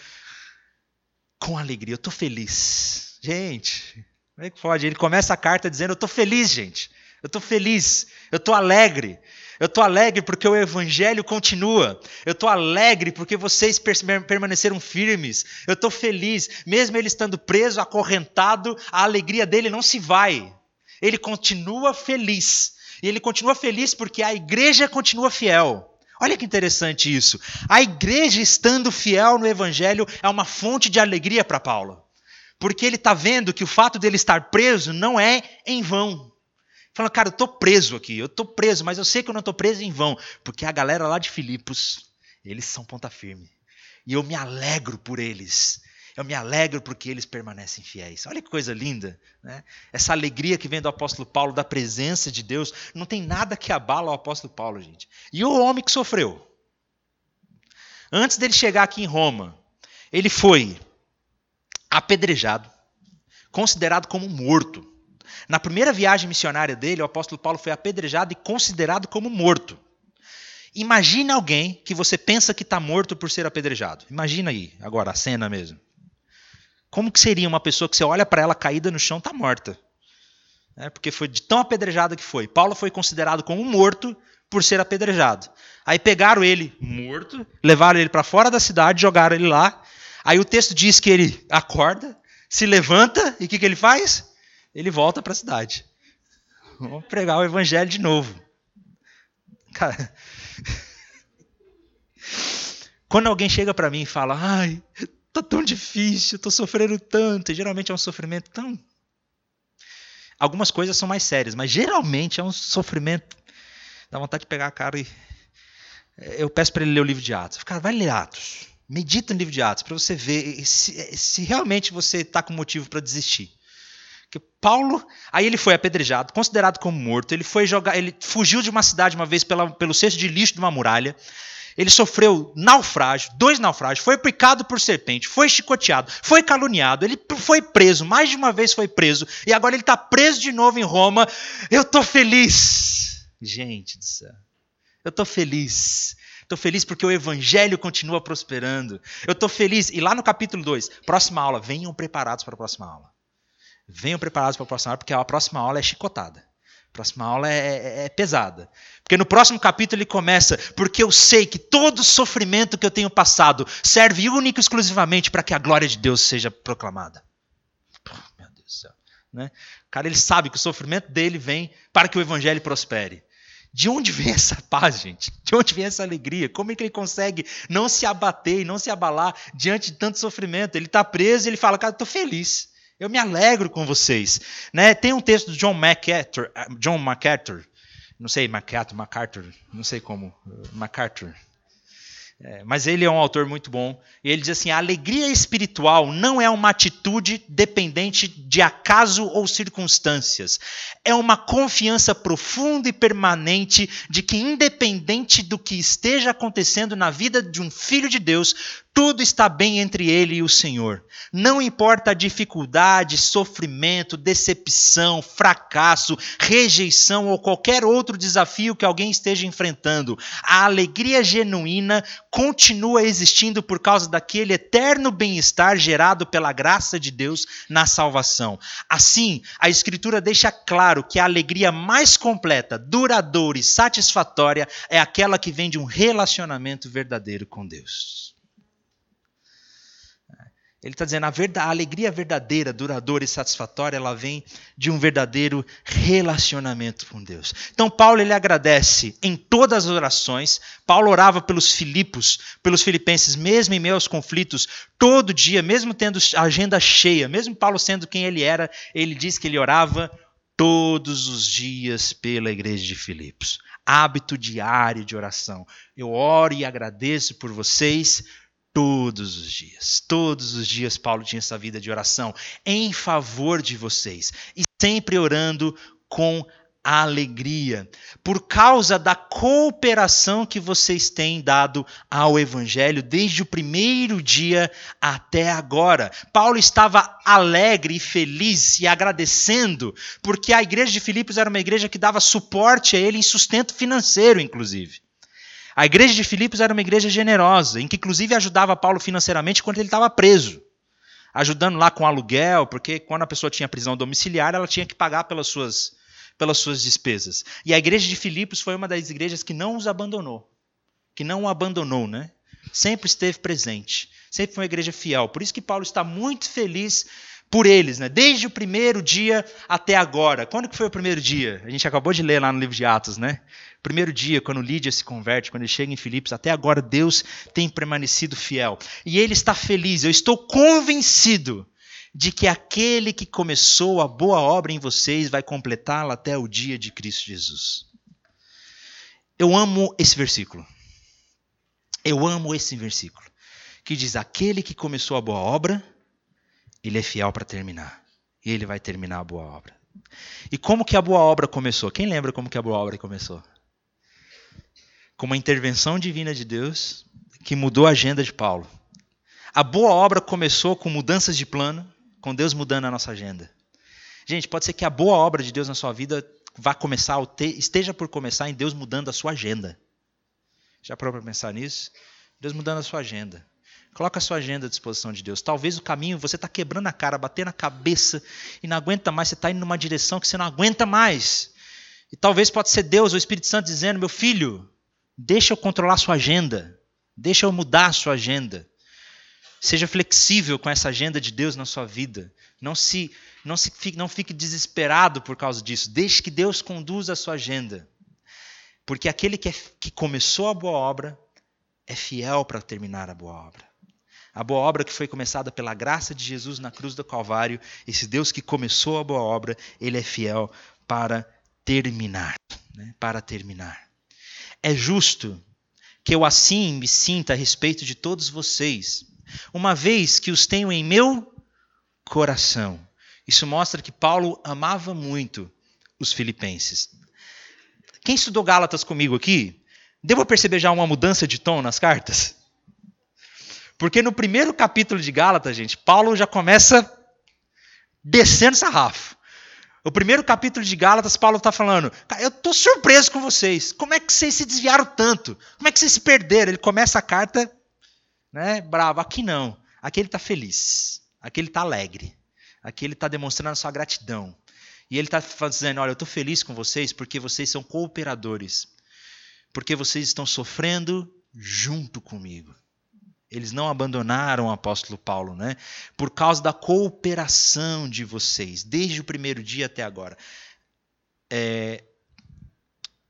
S1: com alegria: eu estou feliz. Gente, como é que pode? Ele começa a carta dizendo: eu estou feliz, gente. Eu estou feliz, eu estou alegre. Eu estou alegre porque o evangelho continua. Eu estou alegre porque vocês permaneceram firmes. Eu estou feliz, mesmo ele estando preso, acorrentado, a alegria dele não se vai. Ele continua feliz. E ele continua feliz porque a igreja continua fiel. Olha que interessante isso. A igreja estando fiel no evangelho é uma fonte de alegria para Paulo. Porque ele está vendo que o fato dele estar preso não é em vão. Falando, cara, eu estou preso aqui, eu estou preso, mas eu sei que eu não estou preso em vão, porque a galera lá de Filipos, eles são ponta firme. E eu me alegro por eles. Eu me alegro porque eles permanecem fiéis. Olha que coisa linda. Né? Essa alegria que vem do apóstolo Paulo, da presença de Deus, não tem nada que abala o apóstolo Paulo, gente. E o homem que sofreu. Antes dele chegar aqui em Roma, ele foi apedrejado, considerado como morto. Na primeira viagem missionária dele, o apóstolo Paulo foi apedrejado e considerado como morto. Imagina alguém que você pensa que está morto por ser apedrejado. Imagina aí, agora, a cena mesmo. Como que seria uma pessoa que você olha para ela caída no chão, está morta? É, porque foi de tão apedrejada que foi. Paulo foi considerado como morto por ser apedrejado. Aí pegaram ele morto, levaram ele para fora da cidade, jogaram ele lá. Aí o texto diz que ele acorda, se levanta e o que, que ele faz? Ele volta para a cidade. Vamos pregar o evangelho de novo. Cara, quando alguém chega para mim e fala, ai, tá tão difícil, tô sofrendo tanto, e geralmente é um sofrimento tão. Algumas coisas são mais sérias, mas geralmente é um sofrimento. Dá vontade de pegar a cara e. Eu peço para ele ler o livro de Atos. Cara, vai ler Atos. Medita no livro de Atos para você ver se, se realmente você está com motivo para desistir. Que Paulo, aí ele foi apedrejado, considerado como morto, ele foi jogar, ele fugiu de uma cidade uma vez pela, pelo cesto de lixo de uma muralha. Ele sofreu naufrágio, dois naufrágios, foi picado por serpente, foi chicoteado, foi caluniado, ele foi preso, mais de uma vez foi preso, e agora ele está preso de novo em Roma. Eu estou feliz. Gente do céu, eu estou feliz. Estou feliz porque o evangelho continua prosperando. Eu estou feliz. E lá no capítulo 2, próxima aula, venham preparados para a próxima aula. Venham preparados para a próxima aula, porque a próxima aula é chicotada. A próxima aula é, é, é, pesada. Porque no próximo capítulo ele começa, porque eu sei que todo sofrimento que eu tenho passado serve único e exclusivamente para que a glória de Deus seja proclamada. meu Deus do céu. Né? O cara ele sabe que o sofrimento dele vem para que o evangelho prospere. De onde vem essa paz, gente? De onde vem essa alegria? Como é que ele consegue não se abater e não se abalar diante de tanto sofrimento? Ele está preso e ele fala, cara, estou feliz. Eu me alegro com vocês. Né? Tem um texto do John MacArthur, John MacArthur, não sei, MacArthur, MacArthur, não sei como, MacArthur. É, mas ele é um autor muito bom. E ele diz assim: a alegria espiritual não é uma atitude dependente de acaso ou circunstâncias. É uma confiança profunda e permanente de que, independente do que esteja acontecendo na vida de um filho de Deus, tudo está bem entre ele e o Senhor. Não importa a dificuldade, sofrimento, decepção, fracasso, rejeição ou qualquer outro desafio que alguém esteja enfrentando, a alegria genuína continua existindo por causa daquele eterno bem-estar gerado pela graça de Deus na salvação. Assim, a Escritura deixa claro que a alegria mais completa, duradoura e satisfatória é aquela que vem de um relacionamento verdadeiro com Deus. Ele está dizendo a, verdade, a alegria verdadeira, duradoura e satisfatória, ela vem de um verdadeiro relacionamento com Deus. Então Paulo ele agradece em todas as orações. Paulo orava pelos Filipos, pelos filipenses, mesmo em meio aos conflitos, todo dia, mesmo tendo a agenda cheia, mesmo Paulo sendo quem ele era, ele diz que ele orava todos os dias pela igreja de Filipos. Hábito diário de oração. Eu oro e agradeço por vocês Todos os dias, todos os dias, Paulo tinha essa vida de oração em favor de vocês e sempre orando com alegria, por causa da cooperação que vocês têm dado ao Evangelho desde o primeiro dia até agora. Paulo estava alegre e feliz e agradecendo, porque a igreja de Filipos era uma igreja que dava suporte a ele em sustento financeiro, inclusive. A igreja de Filipos era uma igreja generosa, em que inclusive ajudava Paulo financeiramente quando ele estava preso ajudando lá com aluguel, porque quando a pessoa tinha prisão domiciliar, ela tinha que pagar pelas suas pelas suas despesas. E a igreja de Filipos foi uma das igrejas que não os abandonou. Que não o abandonou, né? Sempre esteve presente. Sempre foi uma igreja fiel. Por isso que Paulo está muito feliz por eles, né? Desde o primeiro dia até agora. Quando que foi o primeiro dia? A gente acabou de ler lá no livro de Atos, né? Primeiro dia, quando Lídia se converte, quando ele chega em Filipos, até agora Deus tem permanecido fiel. E ele está feliz. Eu estou convencido de que aquele que começou a boa obra em vocês vai completá-la até o dia de Cristo Jesus. Eu amo esse versículo. Eu amo esse versículo. Que diz: Aquele que começou a boa obra, ele é fiel para terminar. E ele vai terminar a boa obra. E como que a boa obra começou? Quem lembra como que a boa obra começou? Com uma intervenção divina de Deus que mudou a agenda de Paulo. A boa obra começou com mudanças de plano, com Deus mudando a nossa agenda. Gente, pode ser que a boa obra de Deus na sua vida vá começar, esteja por começar em Deus mudando a sua agenda. Já parou para pensar nisso? Deus mudando a sua agenda. Coloca a sua agenda à disposição de Deus. Talvez o caminho você está quebrando a cara, batendo a cabeça e não aguenta mais. Você está indo numa direção que você não aguenta mais. E talvez pode ser Deus, o Espírito Santo, dizendo: meu filho, deixa eu controlar sua agenda. Deixa eu mudar a sua agenda. Seja flexível com essa agenda de Deus na sua vida. Não se não se fique, não fique desesperado por causa disso. Deixe que Deus conduza a sua agenda. Porque aquele que, é, que começou a boa obra é fiel para terminar a boa obra. A boa obra que foi começada pela graça de Jesus na cruz do Calvário, esse Deus que começou a boa obra, ele é fiel para terminar, né? para terminar. É justo que eu assim me sinta a respeito de todos vocês, uma vez que os tenho em meu coração. Isso mostra que Paulo amava muito os filipenses. Quem estudou Gálatas comigo aqui, deu para perceber já uma mudança de tom nas cartas? Porque no primeiro capítulo de Gálatas, gente, Paulo já começa descendo sarrafo. O primeiro capítulo de Gálatas, Paulo está falando: eu estou surpreso com vocês. Como é que vocês se desviaram tanto? Como é que vocês se perderam? Ele começa a carta né, bravo. Aqui não. Aqui ele está feliz. Aqui ele está alegre. Aqui ele está demonstrando a sua gratidão. E ele está dizendo: Olha, eu estou feliz com vocês porque vocês são cooperadores. Porque vocês estão sofrendo junto comigo. Eles não abandonaram o apóstolo Paulo, né? Por causa da cooperação de vocês, desde o primeiro dia até agora. É,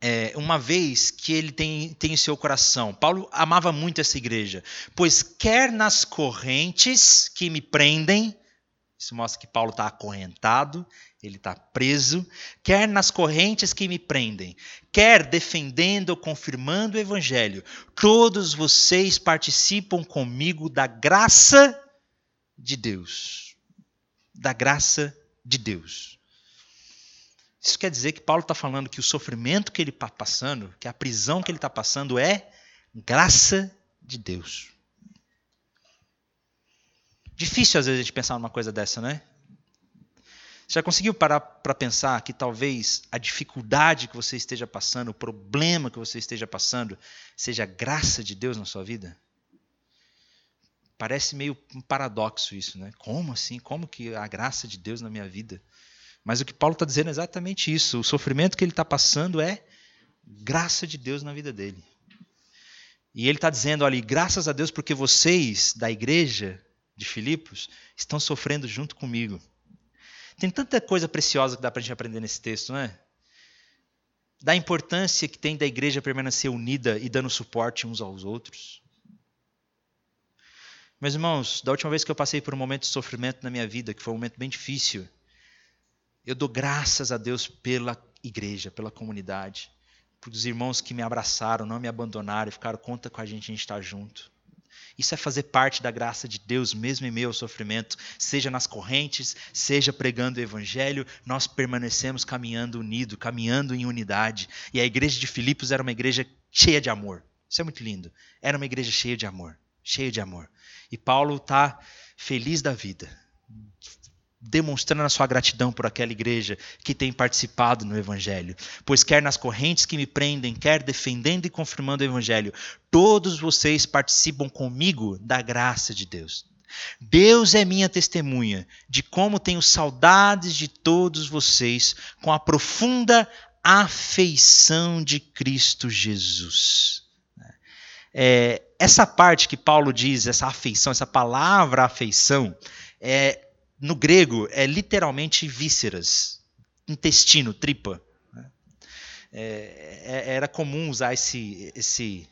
S1: é, uma vez que ele tem, tem em seu coração. Paulo amava muito essa igreja, pois quer nas correntes que me prendem, isso mostra que Paulo está acorrentado, ele está preso, quer nas correntes que me prendem, quer defendendo ou confirmando o evangelho, todos vocês participam comigo da graça de Deus. Da graça de Deus. Isso quer dizer que Paulo está falando que o sofrimento que ele está passando, que a prisão que ele está passando é graça de Deus. Difícil às vezes a gente pensar numa coisa dessa, né? Já conseguiu parar para pensar que talvez a dificuldade que você esteja passando, o problema que você esteja passando, seja a graça de Deus na sua vida? Parece meio um paradoxo isso, né? Como assim? Como que a graça de Deus na minha vida? Mas o que Paulo está dizendo é exatamente isso. O sofrimento que ele está passando é graça de Deus na vida dele. E ele está dizendo ali, graças a Deus, porque vocês da igreja de Filipos estão sofrendo junto comigo. Tem tanta coisa preciosa que dá para a gente aprender nesse texto, não é? Da importância que tem da igreja permanecer unida e dando suporte uns aos outros. Meus irmãos, da última vez que eu passei por um momento de sofrimento na minha vida, que foi um momento bem difícil, eu dou graças a Deus pela igreja, pela comunidade, pelos irmãos que me abraçaram, não me abandonaram e ficaram conta com a gente, a gente está junto. Isso é fazer parte da graça de Deus, mesmo em meio ao sofrimento, seja nas correntes, seja pregando o evangelho, nós permanecemos caminhando unido, caminhando em unidade. E a igreja de Filipos era uma igreja cheia de amor. Isso é muito lindo. Era uma igreja cheia de amor, cheia de amor. E Paulo está feliz da vida, demonstrando a sua gratidão por aquela igreja que tem participado no Evangelho. Pois, quer nas correntes que me prendem, quer defendendo e confirmando o Evangelho, todos vocês participam comigo da graça de Deus. Deus é minha testemunha de como tenho saudades de todos vocês com a profunda afeição de Cristo Jesus. É, essa parte que Paulo diz, essa afeição, essa palavra afeição, é, no grego é literalmente vísceras, intestino, tripa. Né? É, é, era comum usar esse, esse,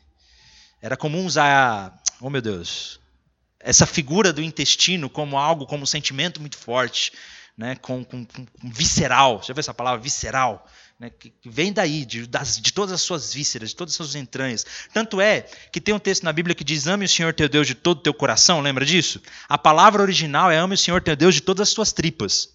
S1: era comum usar, oh meu Deus, essa figura do intestino como algo, como um sentimento muito forte, né? com, com, com visceral. Já viu essa palavra visceral? né, que, vem daí, de, das, de todas as suas vísceras, de todas as suas entranhas. Tanto é que tem um texto na Bíblia que diz: Ame o Senhor teu Deus de todo o teu coração, lembra disso? A palavra original é Ame o Senhor teu Deus de todas as suas tripas.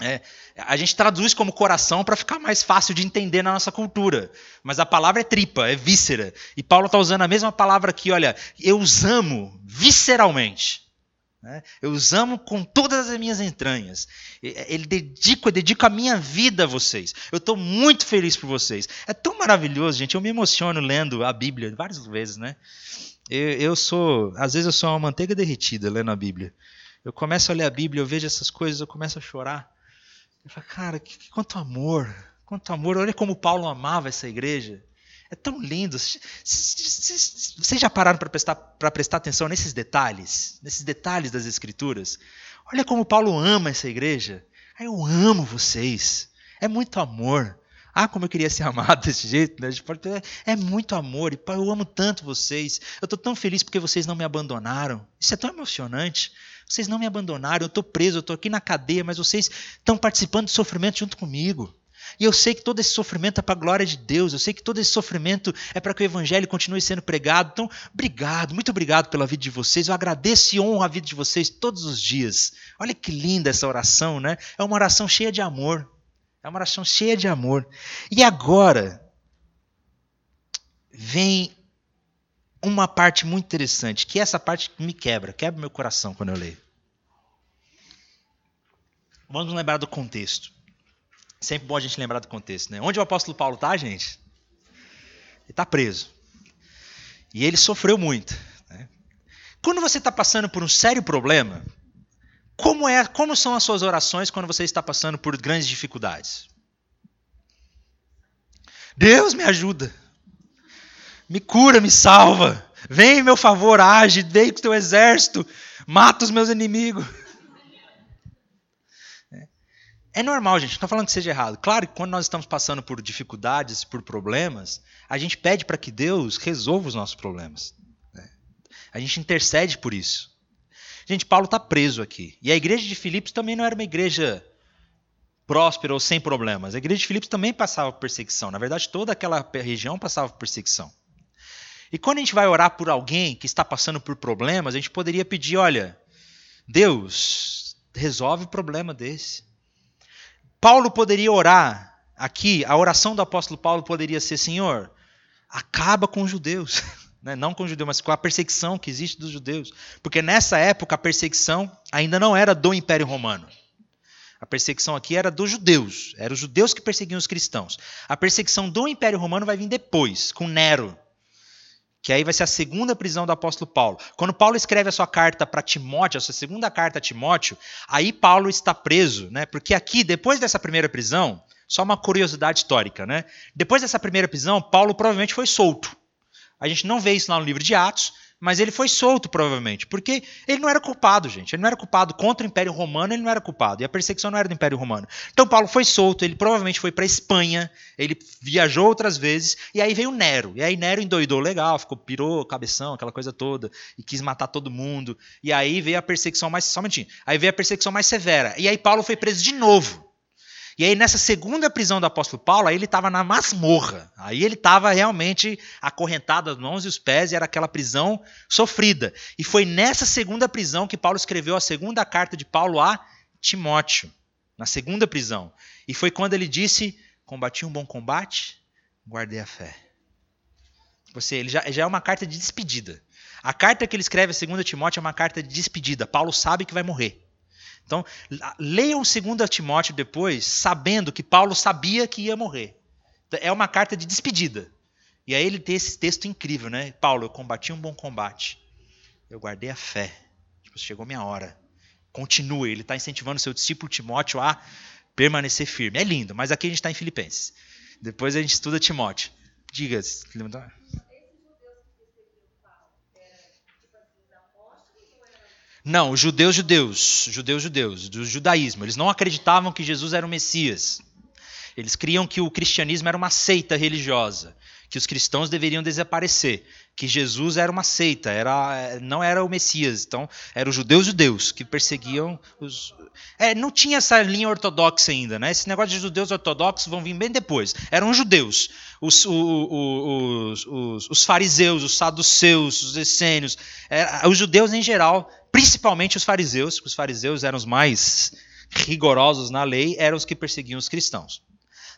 S1: É, a gente traduz como coração para ficar mais fácil de entender na nossa cultura. Mas a palavra é tripa, é víscera. E Paulo está usando a mesma palavra aqui, olha, eu os amo visceralmente. Né? Eu os amo com todas as minhas entranhas. Ele dedica, eu dedico a minha vida a vocês. Eu estou muito feliz por vocês. É tão maravilhoso, gente. Eu me emociono lendo a Bíblia várias vezes, né? Eu, eu sou, às vezes eu sou uma manteiga derretida lendo a Bíblia. Eu começo a ler a Bíblia, eu vejo essas coisas, eu começo a chorar. Eu falo, cara, que, que, quanto amor, quanto amor. Olha como Paulo amava essa igreja. É tão lindo. Vocês já pararam para prestar, prestar atenção nesses detalhes? Nesses detalhes das Escrituras? Olha como Paulo ama essa igreja. Eu amo vocês. É muito amor. Ah, como eu queria ser amado desse jeito, né? É muito amor. E eu amo tanto vocês. Eu estou tão feliz porque vocês não me abandonaram. Isso é tão emocionante. Vocês não me abandonaram. Eu estou preso, eu estou aqui na cadeia, mas vocês estão participando do sofrimento junto comigo. E eu sei que todo esse sofrimento é para a glória de Deus, eu sei que todo esse sofrimento é para que o Evangelho continue sendo pregado. Então, obrigado, muito obrigado pela vida de vocês. Eu agradeço e honro a vida de vocês todos os dias. Olha que linda essa oração, né? É uma oração cheia de amor. É uma oração cheia de amor. E agora, vem uma parte muito interessante, que é essa parte que me quebra, quebra meu coração quando eu leio. Vamos lembrar do contexto. Sempre bom a gente lembrar do contexto, né? Onde o apóstolo Paulo está, gente? Ele está preso. E ele sofreu muito. Né? Quando você está passando por um sério problema, como, é, como são as suas orações quando você está passando por grandes dificuldades? Deus me ajuda. Me cura, me salva. Vem em meu favor, age, vem com o teu exército, mata os meus inimigos. É normal, gente, não estou falando que seja errado. Claro que quando nós estamos passando por dificuldades, por problemas, a gente pede para que Deus resolva os nossos problemas. Né? A gente intercede por isso. Gente, Paulo está preso aqui. E a igreja de Filipos também não era uma igreja próspera ou sem problemas. A igreja de Filipos também passava por perseguição. Na verdade, toda aquela região passava por perseguição. E quando a gente vai orar por alguém que está passando por problemas, a gente poderia pedir: olha, Deus, resolve o problema desse. Paulo poderia orar aqui, a oração do apóstolo Paulo poderia ser: Senhor, acaba com os judeus. Né? Não com os judeus, mas com a perseguição que existe dos judeus. Porque nessa época a perseguição ainda não era do Império Romano. A perseguição aqui era dos judeus. Eram os judeus que perseguiam os cristãos. A perseguição do Império Romano vai vir depois, com Nero que aí vai ser a segunda prisão do apóstolo Paulo. Quando Paulo escreve a sua carta para Timóteo, a sua segunda carta a Timóteo, aí Paulo está preso, né? Porque aqui, depois dessa primeira prisão, só uma curiosidade histórica, né? Depois dessa primeira prisão, Paulo provavelmente foi solto. A gente não vê isso lá no livro de Atos, mas ele foi solto, provavelmente, porque ele não era culpado, gente. Ele não era culpado contra o Império Romano, ele não era culpado. E a perseguição não era do Império Romano. Então Paulo foi solto, ele provavelmente foi para Espanha, ele viajou outras vezes, e aí veio Nero. E aí Nero endoidou legal, ficou, pirou cabeção, aquela coisa toda, e quis matar todo mundo. E aí veio a perseguição mais. Só um minutinho. Aí veio a perseguição mais severa. E aí Paulo foi preso de novo. E aí, nessa segunda prisão do apóstolo Paulo, aí ele estava na masmorra. Aí ele estava realmente acorrentado as mãos e os pés, e era aquela prisão sofrida. E foi nessa segunda prisão que Paulo escreveu a segunda carta de Paulo a Timóteo, na segunda prisão. E foi quando ele disse: Combati um bom combate, guardei a fé. Você, ele já, já é uma carta de despedida. A carta que ele escreve a 2 Timóteo é uma carta de despedida. Paulo sabe que vai morrer. Então, leiam 2 Timóteo depois, sabendo que Paulo sabia que ia morrer. É uma carta de despedida. E aí ele tem esse texto incrível, né? Paulo, eu combati um bom combate. Eu guardei a fé. Tipo, chegou minha hora. Continue. Ele está incentivando seu discípulo Timóteo a permanecer firme. É lindo, mas aqui a gente está em Filipenses. Depois a gente estuda Timóteo. Diga. Não, judeus, judeus, judeus, judeus, do judaísmo. Eles não acreditavam que Jesus era o Messias. Eles criam que o cristianismo era uma seita religiosa, que os cristãos deveriam desaparecer, que Jesus era uma seita, era, não era o Messias. Então, eram os judeus judeus que perseguiam os. É, não tinha essa linha ortodoxa ainda, né? Esse negócio de judeus ortodoxos vão vir bem depois. Eram judeus, os, os, os, os fariseus, os saduceus, os essênios, é, os judeus em geral principalmente os fariseus, os fariseus eram os mais rigorosos na lei, eram os que perseguiam os cristãos.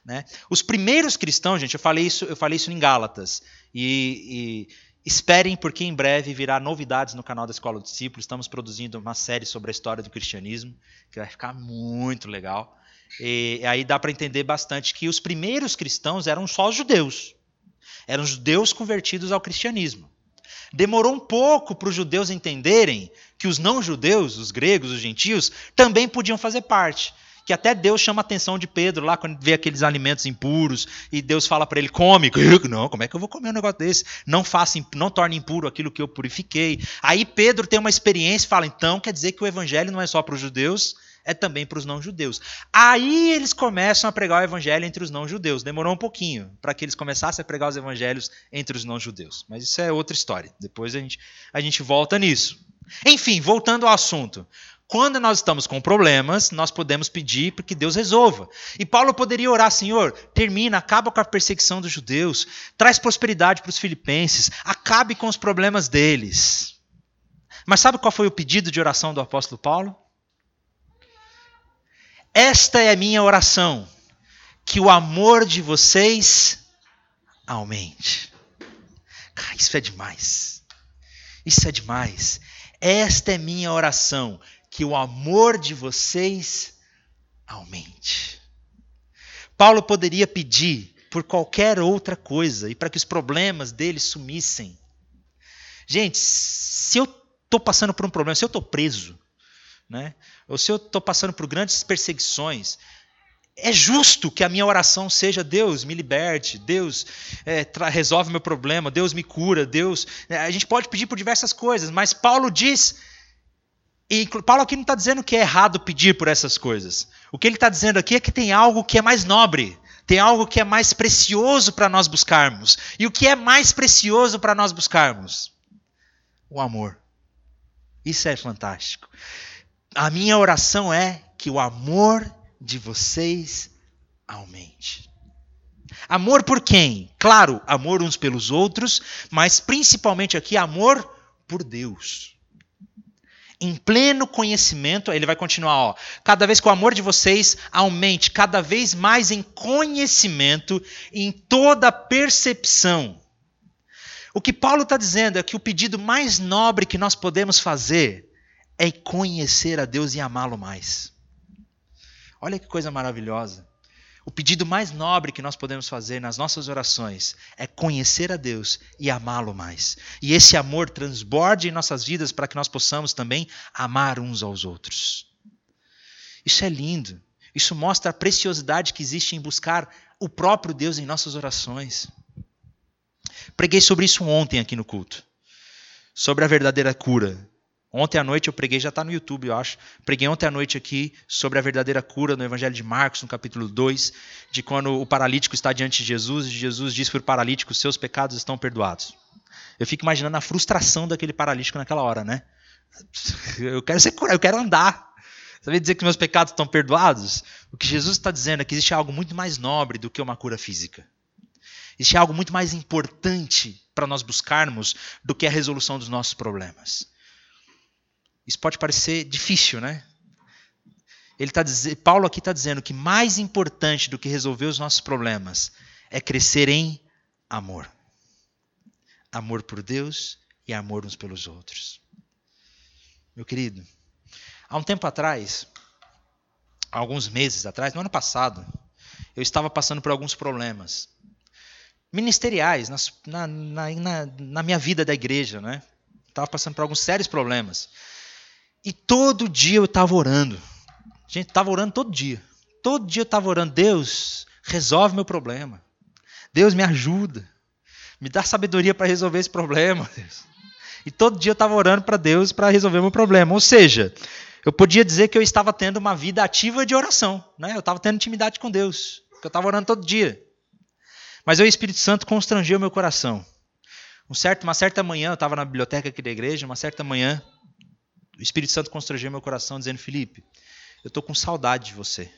S1: Né? Os primeiros cristãos, gente, eu falei isso, eu falei isso em Gálatas, e, e esperem porque em breve virá novidades no canal da Escola do Discípulo. Estamos produzindo uma série sobre a história do cristianismo, que vai ficar muito legal. E aí dá para entender bastante que os primeiros cristãos eram só judeus. Eram judeus convertidos ao cristianismo. Demorou um pouco para os judeus entenderem que os não-judeus, os gregos, os gentios, também podiam fazer parte. Que até Deus chama a atenção de Pedro lá quando vê aqueles alimentos impuros e Deus fala para ele: come. Não, como é que eu vou comer um negócio desse? Não faça, não torne impuro aquilo que eu purifiquei. Aí Pedro tem uma experiência e fala: então quer dizer que o evangelho não é só para os judeus, é também para os não-judeus. Aí eles começam a pregar o evangelho entre os não-judeus. Demorou um pouquinho para que eles começassem a pregar os evangelhos entre os não-judeus. Mas isso é outra história. Depois a gente, a gente volta nisso. Enfim, voltando ao assunto. Quando nós estamos com problemas, nós podemos pedir para que Deus resolva. E Paulo poderia orar, Senhor, termina, acaba com a perseguição dos judeus, traz prosperidade para os filipenses, acabe com os problemas deles. Mas sabe qual foi o pedido de oração do apóstolo Paulo? Esta é a minha oração, que o amor de vocês aumente. Cara, isso é demais. Isso é demais. Esta é minha oração, que o amor de vocês aumente. Paulo poderia pedir por qualquer outra coisa e para que os problemas dele sumissem. Gente, se eu estou passando por um problema, se eu estou preso, né? ou se eu estou passando por grandes perseguições, é justo que a minha oração seja: Deus, me liberte, Deus é, resolve meu problema, Deus me cura, Deus. É, a gente pode pedir por diversas coisas, mas Paulo diz. E Paulo aqui não está dizendo que é errado pedir por essas coisas. O que ele está dizendo aqui é que tem algo que é mais nobre, tem algo que é mais precioso para nós buscarmos. E o que é mais precioso para nós buscarmos? O amor. Isso é fantástico. A minha oração é que o amor de vocês aumente. Amor por quem? Claro, amor uns pelos outros, mas principalmente aqui amor por Deus. Em pleno conhecimento, ele vai continuar, ó, cada vez que o amor de vocês aumente, cada vez mais em conhecimento, em toda percepção. O que Paulo está dizendo é que o pedido mais nobre que nós podemos fazer é conhecer a Deus e amá-lo mais. Olha que coisa maravilhosa. O pedido mais nobre que nós podemos fazer nas nossas orações é conhecer a Deus e amá-lo mais. E esse amor transborde em nossas vidas para que nós possamos também amar uns aos outros. Isso é lindo. Isso mostra a preciosidade que existe em buscar o próprio Deus em nossas orações. Preguei sobre isso ontem aqui no culto. Sobre a verdadeira cura. Ontem à noite eu preguei, já está no YouTube, eu acho. Preguei ontem à noite aqui sobre a verdadeira cura no Evangelho de Marcos, no capítulo 2, de quando o paralítico está diante de Jesus e Jesus diz para o paralítico: seus pecados estão perdoados. Eu fico imaginando a frustração daquele paralítico naquela hora, né? Eu quero ser curado, eu quero andar. Sabia dizer que meus pecados estão perdoados? O que Jesus está dizendo é que existe algo muito mais nobre do que uma cura física. Existe algo muito mais importante para nós buscarmos do que a resolução dos nossos problemas. Isso pode parecer difícil, né? Ele tá dizendo, Paulo aqui está dizendo que mais importante do que resolver os nossos problemas é crescer em amor. Amor por Deus e amor uns pelos outros. Meu querido, há um tempo atrás, alguns meses atrás, no ano passado, eu estava passando por alguns problemas ministeriais na, na, na, na minha vida da igreja, né? Estava passando por alguns sérios problemas. E todo dia eu estava orando. Gente, estava orando todo dia. Todo dia eu estava orando. Deus, resolve meu problema. Deus, me ajuda. Me dá sabedoria para resolver esse problema. Deus. E todo dia eu estava orando para Deus para resolver meu problema. Ou seja, eu podia dizer que eu estava tendo uma vida ativa de oração. Né? Eu estava tendo intimidade com Deus. Porque eu estava orando todo dia. Mas o Espírito Santo constrangeu meu coração. Um certo, uma certa manhã, eu estava na biblioteca aqui da igreja, uma certa manhã, o Espírito Santo constrangeu meu coração, dizendo: Felipe, eu estou com saudade de você.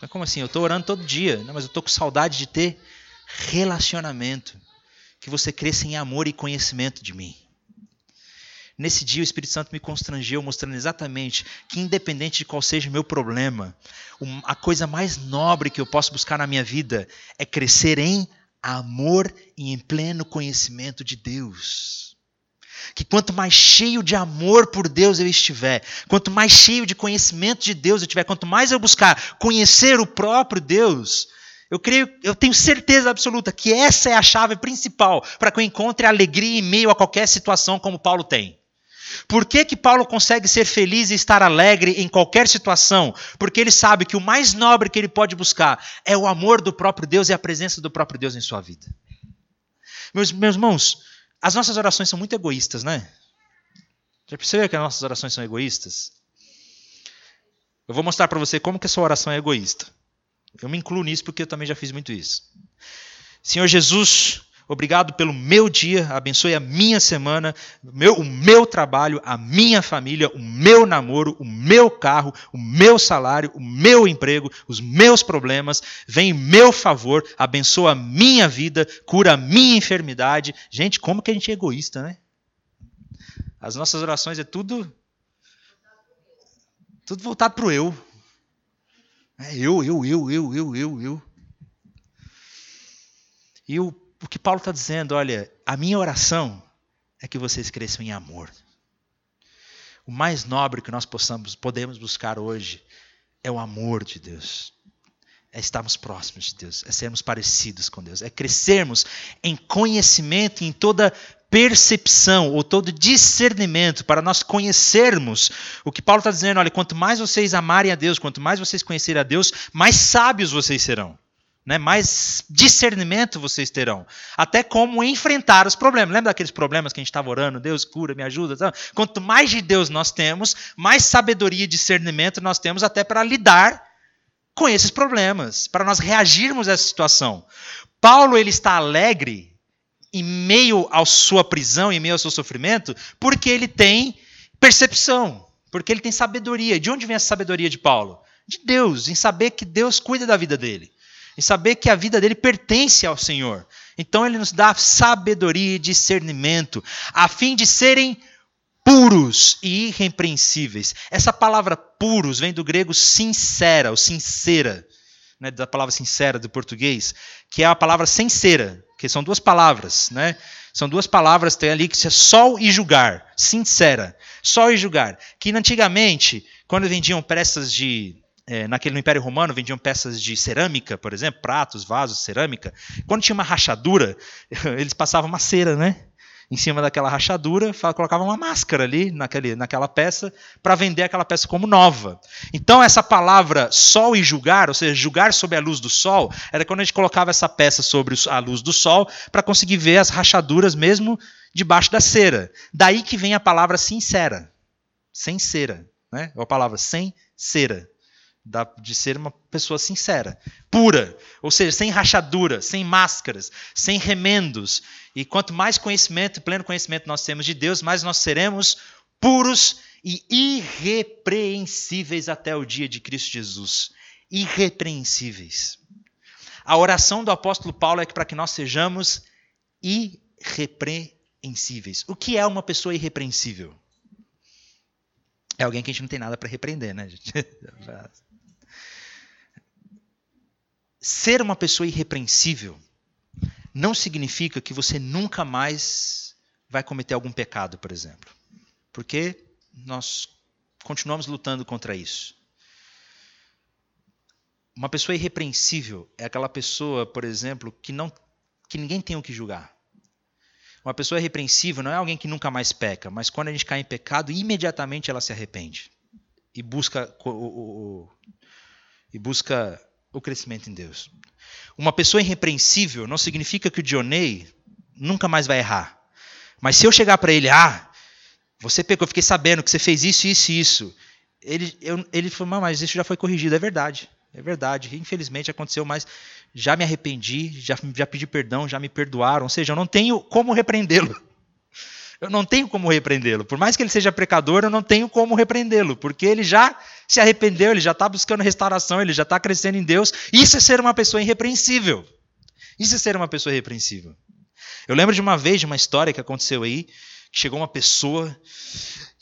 S1: Mas como assim? Eu estou orando todo dia, mas eu estou com saudade de ter relacionamento. Que você cresça em amor e conhecimento de mim. Nesse dia, o Espírito Santo me constrangeu, mostrando exatamente que, independente de qual seja o meu problema, a coisa mais nobre que eu posso buscar na minha vida é crescer em amor e em pleno conhecimento de Deus. Que quanto mais cheio de amor por Deus eu estiver, quanto mais cheio de conhecimento de Deus eu tiver, quanto mais eu buscar conhecer o próprio Deus, eu creio, eu tenho certeza absoluta que essa é a chave principal para que eu encontre alegria em meio a qualquer situação como Paulo tem. Por que, que Paulo consegue ser feliz e estar alegre em qualquer situação? Porque ele sabe que o mais nobre que ele pode buscar é o amor do próprio Deus e a presença do próprio Deus em sua vida. Meus, meus irmãos, as nossas orações são muito egoístas, né? Já percebeu que as nossas orações são egoístas? Eu vou mostrar para você como que a sua oração é egoísta. Eu me incluo nisso porque eu também já fiz muito isso. Senhor Jesus, Obrigado pelo meu dia, abençoe a minha semana, meu, o meu trabalho, a minha família, o meu namoro, o meu carro, o meu salário, o meu emprego, os meus problemas. Vem em meu favor, abençoa a minha vida, cura a minha enfermidade. Gente, como que a gente é egoísta, né? As nossas orações é tudo tudo voltado para o eu. É eu, eu, eu, eu, eu, eu, eu. E o o que Paulo está dizendo, olha, a minha oração é que vocês cresçam em amor. O mais nobre que nós possamos, podemos buscar hoje é o amor de Deus. É estarmos próximos de Deus, é sermos parecidos com Deus, é crescermos em conhecimento em toda percepção ou todo discernimento para nós conhecermos o que Paulo está dizendo. Olha, quanto mais vocês amarem a Deus, quanto mais vocês conhecerem a Deus, mais sábios vocês serão né, mais discernimento vocês terão. Até como enfrentar os problemas. Lembra daqueles problemas que a gente estava orando? Deus cura, me ajuda. Quanto mais de Deus nós temos, mais sabedoria e discernimento nós temos até para lidar com esses problemas, para nós reagirmos a essa situação. Paulo ele está alegre em meio à sua prisão, em meio ao seu sofrimento, porque ele tem percepção, porque ele tem sabedoria. De onde vem essa sabedoria de Paulo? De Deus, em saber que Deus cuida da vida dele e saber que a vida dele pertence ao Senhor. Então ele nos dá sabedoria e discernimento, a fim de serem puros e irrepreensíveis. Essa palavra puros vem do grego sincera, ou sincera, né, da palavra sincera do português, que é a palavra sincera, que são duas palavras, né? São duas palavras tem ali que é sol e julgar, sincera, sol e julgar. Que antigamente, quando vendiam peças de é, naquele, no Império Romano vendiam peças de cerâmica, por exemplo, pratos, vasos, cerâmica. Quando tinha uma rachadura, eles passavam uma cera, né? Em cima daquela rachadura, colocavam uma máscara ali naquele, naquela peça para vender aquela peça como nova. Então, essa palavra sol e julgar, ou seja, julgar sob a luz do sol, era quando a gente colocava essa peça sobre a luz do sol para conseguir ver as rachaduras mesmo debaixo da cera. Daí que vem a palavra sincera. Sem cera. Né? É a palavra sem cera de ser uma pessoa sincera, pura, ou seja, sem rachadura, sem máscaras, sem remendos. E quanto mais conhecimento, pleno conhecimento nós temos de Deus, mais nós seremos puros e irrepreensíveis até o dia de Cristo Jesus. Irrepreensíveis. A oração do apóstolo Paulo é para que nós sejamos irrepreensíveis. O que é uma pessoa irrepreensível? É alguém que a gente não tem nada para repreender, né, gente? Ser uma pessoa irrepreensível não significa que você nunca mais vai cometer algum pecado, por exemplo. Porque nós continuamos lutando contra isso. Uma pessoa irrepreensível é aquela pessoa, por exemplo, que não que ninguém tem o que julgar. Uma pessoa irrepreensível não é alguém que nunca mais peca, mas quando a gente cai em pecado, imediatamente ela se arrepende e busca o, o, o e busca o crescimento em Deus. Uma pessoa irrepreensível não significa que o Dionei nunca mais vai errar. Mas se eu chegar para ele, ah, você pecou, eu fiquei sabendo que você fez isso, isso e isso. Ele, eu, ele falou, mas isso já foi corrigido. É verdade. É verdade. Infelizmente aconteceu, mas já me arrependi, já, já pedi perdão, já me perdoaram. Ou seja, eu não tenho como repreendê-lo. Eu não tenho como repreendê-lo. Por mais que ele seja pecador, eu não tenho como repreendê-lo, porque ele já se arrependeu, ele já está buscando restauração, ele já está crescendo em Deus. Isso é ser uma pessoa irrepreensível. Isso é ser uma pessoa irrepreensível. Eu lembro de uma vez, de uma história que aconteceu aí, chegou uma pessoa,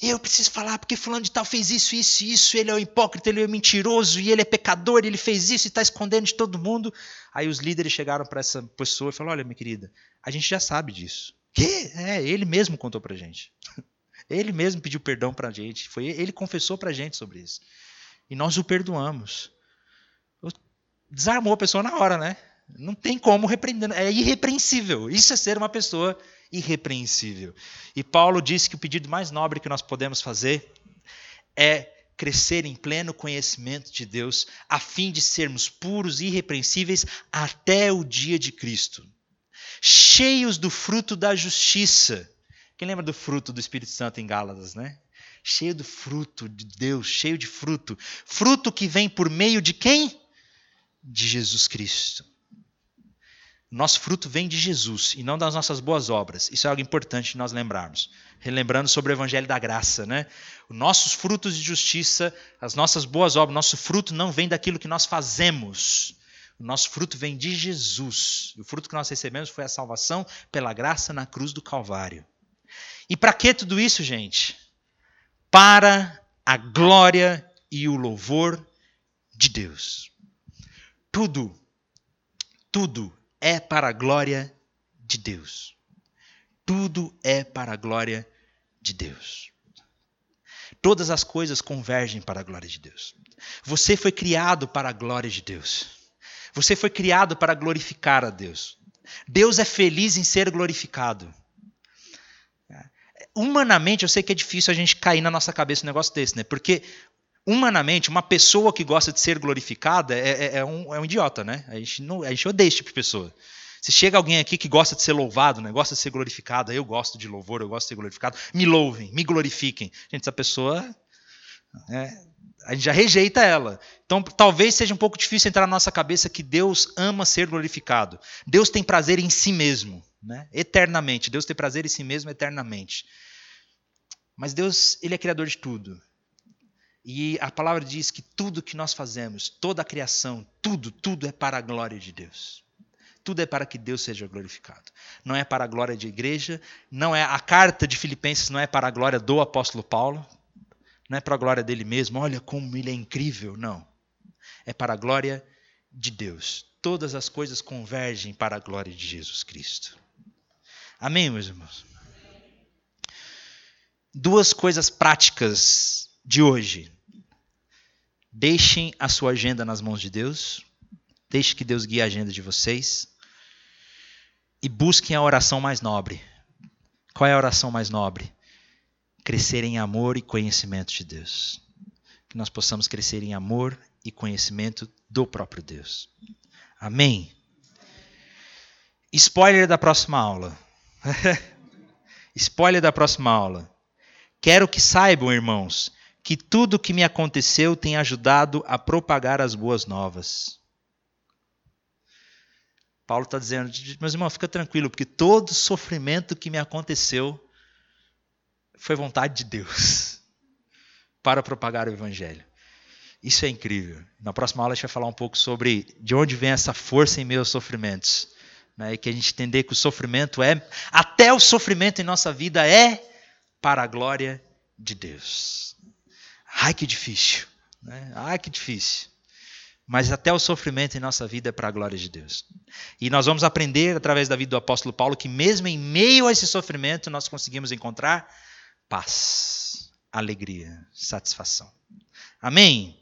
S1: eu preciso falar porque fulano de tal fez isso, isso, isso, ele é um hipócrita, ele é um mentiroso, e ele é pecador, ele fez isso e está escondendo de todo mundo. Aí os líderes chegaram para essa pessoa e falaram, olha minha querida, a gente já sabe disso. Que? É, ele mesmo contou pra gente. Ele mesmo pediu perdão pra gente. Foi ele confessou pra gente sobre isso. E nós o perdoamos. Desarmou a pessoa na hora, né? Não tem como repreender. É irrepreensível. Isso é ser uma pessoa irrepreensível. E Paulo disse que o pedido mais nobre que nós podemos fazer é crescer em pleno conhecimento de Deus, a fim de sermos puros e irrepreensíveis até o dia de Cristo, cheios do fruto da justiça. Quem lembra do fruto do Espírito Santo em Gálatas, né? Cheio do fruto de Deus, cheio de fruto. Fruto que vem por meio de quem? De Jesus Cristo. Nosso fruto vem de Jesus e não das nossas boas obras. Isso é algo importante nós lembrarmos. Relembrando sobre o Evangelho da Graça, né? Os nossos frutos de justiça, as nossas boas obras, nosso fruto não vem daquilo que nós fazemos. O nosso fruto vem de Jesus. O fruto que nós recebemos foi a salvação pela graça na cruz do Calvário. E para que tudo isso, gente? Para a glória e o louvor de Deus. Tudo, tudo é para a glória de Deus. Tudo é para a glória de Deus. Todas as coisas convergem para a glória de Deus. Você foi criado para a glória de Deus. Você foi criado para glorificar a Deus. Deus é feliz em ser glorificado. Humanamente, eu sei que é difícil a gente cair na nossa cabeça um negócio desse, né? Porque humanamente, uma pessoa que gosta de ser glorificada é, é, é, um, é um, idiota, né? A gente, não, a gente odeia esse tipo de pessoa. Se chega alguém aqui que gosta de ser louvado, né? gosta de ser glorificado, eu gosto de louvor, eu gosto de ser glorificado, me louvem, me glorifiquem. Gente, essa pessoa. É, a gente já rejeita ela. Então, talvez seja um pouco difícil entrar na nossa cabeça que Deus ama ser glorificado. Deus tem prazer em si mesmo, né? eternamente. Deus tem prazer em si mesmo eternamente. Mas Deus, ele é criador de tudo. E a palavra diz que tudo que nós fazemos, toda a criação, tudo, tudo é para a glória de Deus. Tudo é para que Deus seja glorificado. Não é para a glória de igreja, não é a carta de Filipenses não é para a glória do apóstolo Paulo, não é para a glória dele mesmo, olha como ele é incrível, não. É para a glória de Deus. Todas as coisas convergem para a glória de Jesus Cristo. Amém, meus irmãos? Duas coisas práticas de hoje. Deixem a sua agenda nas mãos de Deus. Deixe que Deus guie a agenda de vocês. E busquem a oração mais nobre. Qual é a oração mais nobre? Crescer em amor e conhecimento de Deus. Que nós possamos crescer em amor e conhecimento do próprio Deus. Amém. Spoiler da próxima aula. Spoiler da próxima aula. Quero que saibam, irmãos, que tudo o que me aconteceu tem ajudado a propagar as boas novas. Paulo está dizendo, meus irmãos, fica tranquilo, porque todo sofrimento que me aconteceu foi vontade de Deus. para propagar o evangelho. Isso é incrível. Na próxima aula a gente vai falar um pouco sobre de onde vem essa força em meus sofrimentos. Né? E que a gente entender que o sofrimento é, até o sofrimento em nossa vida é para a glória de Deus. Ai, que difícil. Né? Ai, que difícil. Mas até o sofrimento em nossa vida é para a glória de Deus. E nós vamos aprender através da vida do apóstolo Paulo que, mesmo em meio a esse sofrimento, nós conseguimos encontrar paz, alegria, satisfação. Amém?